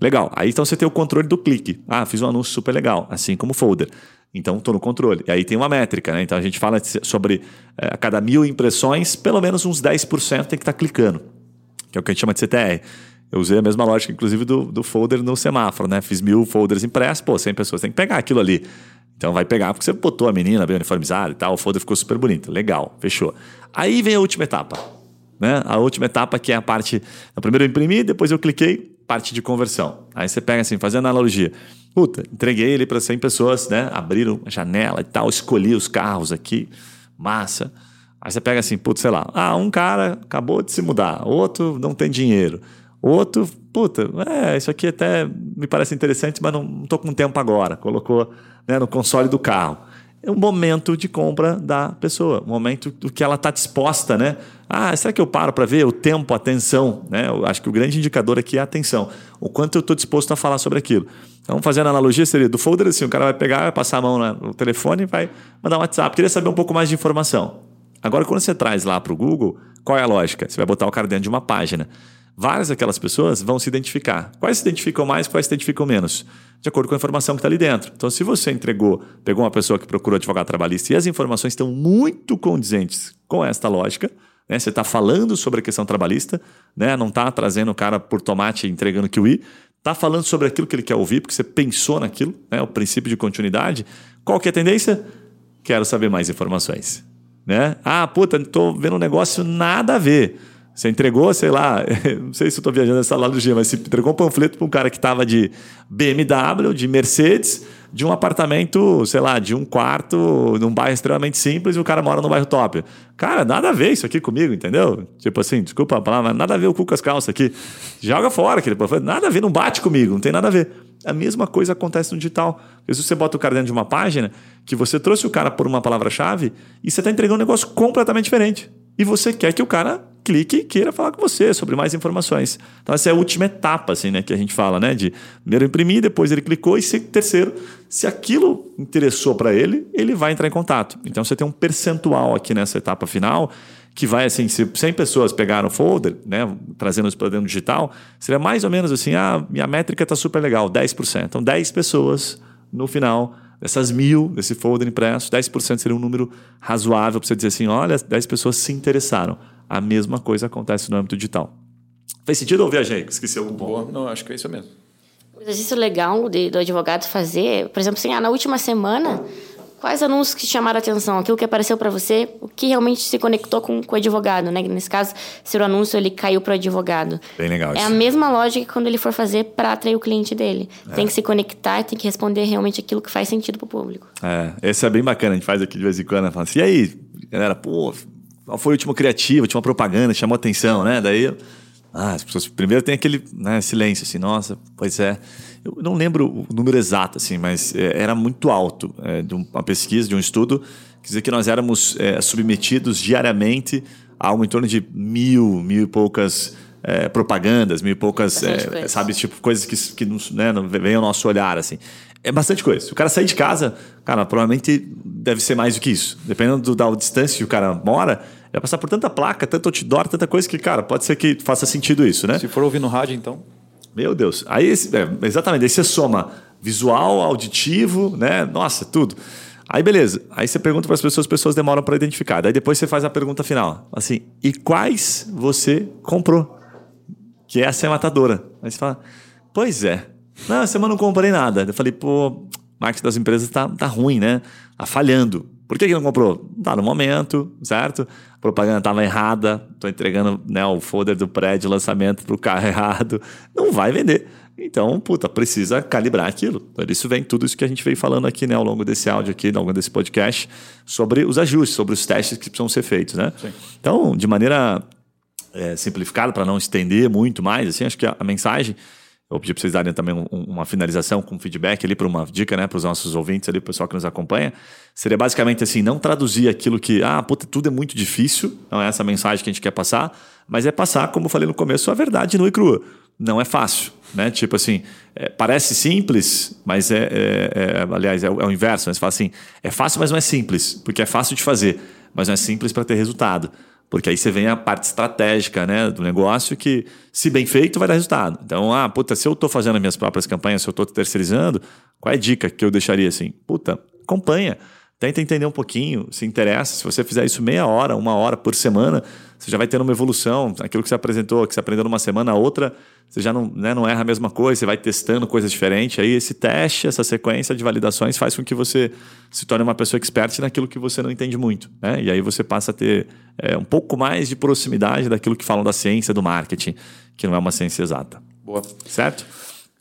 Legal. Aí então você tem o controle do clique. Ah, fiz um anúncio super legal, assim como folder. Então estou no controle. E aí tem uma métrica, né? Então a gente fala sobre é, a cada mil impressões, pelo menos uns 10% tem que estar tá clicando, que é o que a gente chama de CTR. Eu usei a mesma lógica, inclusive, do, do folder no semáforo, né? Fiz mil folders impressos, pô, 100 pessoas tem que pegar aquilo ali. Então vai pegar, porque você botou a menina bem uniformizada e tal, folder ficou super bonito. Legal, fechou. Aí vem a última etapa. Né? A última etapa que é a parte. Primeiro eu imprimi, depois eu cliquei, parte de conversão. Aí você pega assim, fazendo analogia. Puta, entreguei ele para 100 pessoas, né? Abriram a janela e tal, escolhi os carros aqui, massa. Aí você pega assim, putz, sei lá, ah, um cara acabou de se mudar, outro não tem dinheiro, outro, puta, é, isso aqui até me parece interessante, mas não, tô com tempo agora. Colocou né, no console do carro. É um momento de compra da pessoa, um momento do que ela está disposta, né? Ah, será que eu paro para ver o tempo, a atenção? Né? Eu acho que o grande indicador aqui é a atenção. O quanto eu estou disposto a falar sobre aquilo. Então, fazendo analogia, seria do folder assim: o cara vai pegar, vai passar a mão no telefone e vai mandar um WhatsApp. Queria saber um pouco mais de informação. Agora, quando você traz lá para o Google, qual é a lógica? Você vai botar o cara dentro de uma página várias daquelas pessoas vão se identificar. Quais se identificam mais, quais se identificam menos? De acordo com a informação que está ali dentro. Então, se você entregou, pegou uma pessoa que procurou advogado trabalhista e as informações estão muito condizentes com esta lógica, né? você está falando sobre a questão trabalhista, né? não está trazendo o cara por tomate e entregando kiwi, está falando sobre aquilo que ele quer ouvir, porque você pensou naquilo, né? o princípio de continuidade. Qual que é a tendência? Quero saber mais informações. Né? Ah, puta, estou vendo um negócio nada a ver. Você entregou, sei lá, não sei se eu estou viajando nessa analogia, mas você entregou um panfleto para um cara que estava de BMW, de Mercedes, de um apartamento, sei lá, de um quarto, num bairro extremamente simples, e o cara mora num bairro top. Cara, nada a ver isso aqui comigo, entendeu? Tipo assim, desculpa a palavra, mas nada a ver o cu com as calças aqui. Joga fora aquele panfleto, nada a ver, não bate comigo, não tem nada a ver. A mesma coisa acontece no digital. Porque se você bota o cara dentro de uma página, que você trouxe o cara por uma palavra-chave, e você está entregando um negócio completamente diferente. E você quer que o cara clique e queira falar com você sobre mais informações. Então, essa é a última etapa, assim, né, que a gente fala, né? De primeiro imprimir, depois ele clicou, e se, terceiro, se aquilo interessou para ele, ele vai entrar em contato. Então, você tem um percentual aqui nessa etapa final que vai assim, se 100 pessoas pegaram o folder, né, trazendo isso para dentro digital, seria mais ou menos assim, ah, minha métrica está super legal, 10%. Então, 10 pessoas no final dessas mil, desse folder impresso, 10% seria um número razoável para você dizer assim, olha, 10 pessoas se interessaram. A mesma coisa acontece no âmbito digital. Fez sentido ou viajei? Esqueci algum ponto. Boa. Não, acho que é isso mesmo. Um exercício legal de, do advogado fazer, por exemplo, assim, ah, na última semana, quais anúncios que chamaram a atenção? Aquilo que apareceu para você, o que realmente se conectou com, com o advogado, né? Nesse caso, se o anúncio ele caiu para o advogado. Bem legal É isso. a mesma lógica quando ele for fazer para atrair o cliente dele. É. Tem que se conectar, tem que responder realmente aquilo que faz sentido para o público. É, esse é bem bacana, a gente faz aqui de vez em quando, fala assim, e aí, galera, pô, qual foi o último criativo, a última propaganda, chamou atenção, né? Daí, ah, as pessoas primeiro tem aquele né, silêncio, assim, nossa, pois é. Eu não lembro o número exato, assim, mas é, era muito alto é, de uma pesquisa, de um estudo, quer dizer que nós éramos é, submetidos diariamente a algo em torno de mil, mil e poucas é, propagandas, mil e poucas, é, sabe, tipo, coisas que, que né, não vem ao nosso olhar, assim. É bastante coisa. Se o cara sair de casa, cara, provavelmente deve ser mais do que isso. Dependendo do, da distância que o cara mora, vai passar por tanta placa, tanto outdoor, tanta coisa que, cara, pode ser que faça sentido isso, né? Se for ouvir no rádio, então. Meu Deus. Aí, é, exatamente, aí você soma visual, auditivo, né? Nossa, tudo. Aí beleza. Aí você pergunta para as pessoas, as pessoas demoram para identificar. Daí depois você faz a pergunta final, assim: "E quais você comprou?" Que essa é a matadora. Aí você fala: "Pois é. Não, essa semana não comprei nada." Eu falei: "Pô, marketing das empresas tá, tá ruim, né? Tá falhando. Por que, que não comprou? Tá no momento, certo? A propaganda estava errada, estou entregando né, o folder do prédio lançamento para o carro errado. Não vai vender. Então, puta, precisa calibrar aquilo. Por isso vem tudo isso que a gente veio falando aqui né, ao longo desse áudio aqui, ao longo desse podcast, sobre os ajustes, sobre os testes que precisam ser feitos. Né? Sim. Então, de maneira é, simplificada, para não estender muito mais, assim, acho que a, a mensagem eu pedi para vocês darem também um, uma finalização com feedback ali para uma dica, né, para os nossos ouvintes ali, para o pessoal que nos acompanha. Seria basicamente assim, não traduzir aquilo que, ah, puta, tudo é muito difícil, não é essa mensagem que a gente quer passar, mas é passar, como eu falei no começo, a verdade nua e crua. Não é fácil, né? Tipo assim, é, parece simples, mas é, é, é aliás, é o, é o, inverso, né? Fala assim, é fácil, mas não é simples, porque é fácil de fazer, mas não é simples para ter resultado. Porque aí você vem a parte estratégica né, do negócio que, se bem feito, vai dar resultado. Então, ah, puta, se eu estou fazendo as minhas próprias campanhas, se eu estou terceirizando, qual é a dica que eu deixaria assim? Puta, acompanha. Tenta entender um pouquinho, se interessa. Se você fizer isso meia hora, uma hora por semana, você já vai tendo uma evolução. Aquilo que você apresentou, que você aprendeu numa semana, a outra, você já não, né, não erra a mesma coisa, você vai testando coisas diferentes. Aí esse teste, essa sequência de validações faz com que você se torne uma pessoa expert naquilo que você não entende muito. Né? E aí você passa a ter é, um pouco mais de proximidade daquilo que falam da ciência do marketing, que não é uma ciência exata. Boa. Certo?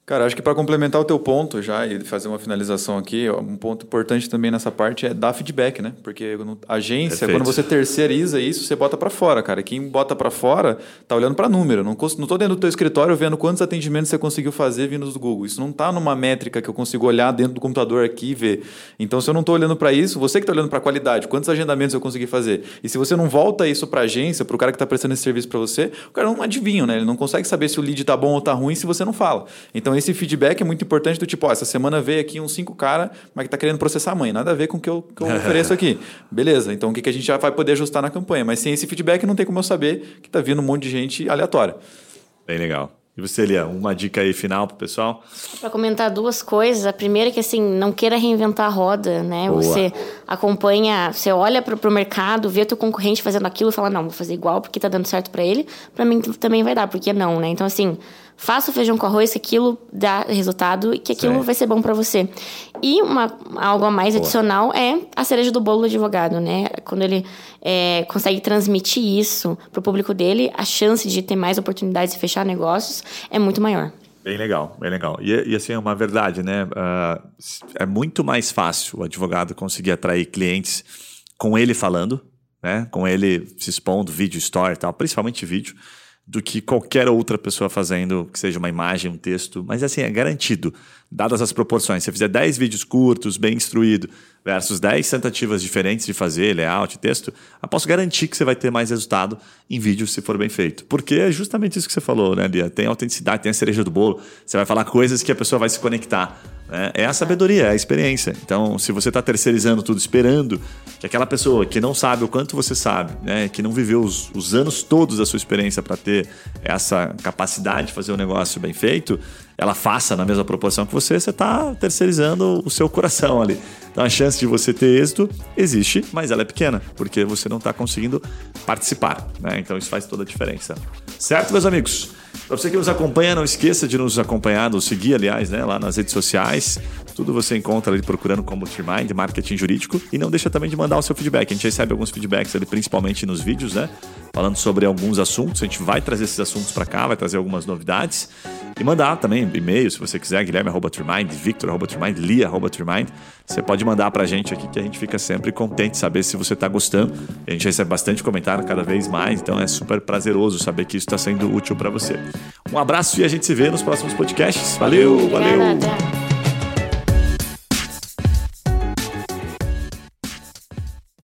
Cara, acho que para complementar o teu ponto já e fazer uma finalização aqui, um ponto importante também nessa parte é dar feedback, né? Porque agência, Perfeito. quando você terceiriza isso, você bota para fora, cara. Quem bota para fora tá olhando para número. Não, não tô dentro do teu escritório vendo quantos atendimentos você conseguiu fazer vindo do Google. Isso não tá numa métrica que eu consigo olhar dentro do computador aqui e ver. Então, se eu não tô olhando para isso, você que tá olhando para qualidade, quantos agendamentos eu consegui fazer? E se você não volta isso para agência, para o cara que tá prestando esse serviço para você, o cara não adivinha, né? Ele não consegue saber se o lead tá bom ou tá ruim se você não fala. Então, esse feedback é muito importante do tipo, ó, essa semana veio aqui uns cinco caras, mas que tá querendo processar a mãe. Nada a ver com o que eu, que eu ofereço aqui. Beleza, então o que, que a gente já vai poder ajustar na campanha? Mas sem esse feedback não tem como eu saber que tá vindo um monte de gente aleatória. Bem legal. E você, Lia, uma dica aí final pro pessoal? Para comentar duas coisas. A primeira é que, assim, não queira reinventar a roda, né? Boa. Você acompanha, você olha para o mercado, vê o teu concorrente fazendo aquilo e fala, não, vou fazer igual porque tá dando certo para ele, para mim também vai dar, porque não, né? Então, assim, faça o feijão com arroz que aquilo dá resultado e que aquilo vai ser bom para você. E uma, algo a mais Boa. adicional é a cereja do bolo do advogado, né? Quando ele é, consegue transmitir isso para o público dele, a chance de ter mais oportunidades de fechar negócios é muito maior. Bem legal, bem legal. E, e assim, é uma verdade, né? Uh, é muito mais fácil o advogado conseguir atrair clientes com ele falando, né? Com ele se expondo, vídeo, story e tal, principalmente vídeo do que qualquer outra pessoa fazendo, que seja uma imagem, um texto. Mas assim, é garantido, dadas as proporções. Se você fizer 10 vídeos curtos, bem instruído, versus 10 tentativas diferentes de fazer, layout, texto, eu posso garantir que você vai ter mais resultado em vídeo se for bem feito. Porque é justamente isso que você falou, né, Lia? Tem autenticidade, tem a cereja do bolo. Você vai falar coisas que a pessoa vai se conectar. Né? É a sabedoria, é a experiência. Então, se você está terceirizando tudo, esperando que aquela pessoa que não sabe o quanto você sabe, né? que não viveu os, os anos todos da sua experiência para ter essa capacidade de fazer um negócio bem feito, ela faça na mesma proporção que você, você está terceirizando o seu coração ali. Então a chance de você ter êxito existe, mas ela é pequena, porque você não está conseguindo participar. Né? Então isso faz toda a diferença. Certo, meus amigos? Para você que nos acompanha, não esqueça de nos acompanhar, nos seguir, aliás, né, lá nas redes sociais. Tudo você encontra ali procurando como Trimind, marketing jurídico. E não deixa também de mandar o seu feedback. A gente recebe alguns feedbacks ali, principalmente nos vídeos, né? Falando sobre alguns assuntos. A gente vai trazer esses assuntos para cá, vai trazer algumas novidades. E mandar também e-mail, se você quiser, guilherme.trimind, victor.trimind, lia.trimind. Você pode mandar para a gente aqui que a gente fica sempre contente de saber se você está gostando. A gente recebe bastante comentário cada vez mais, então é super prazeroso saber que isso está sendo útil para você. Um abraço e a gente se vê nos próximos podcasts. Valeu, valeu!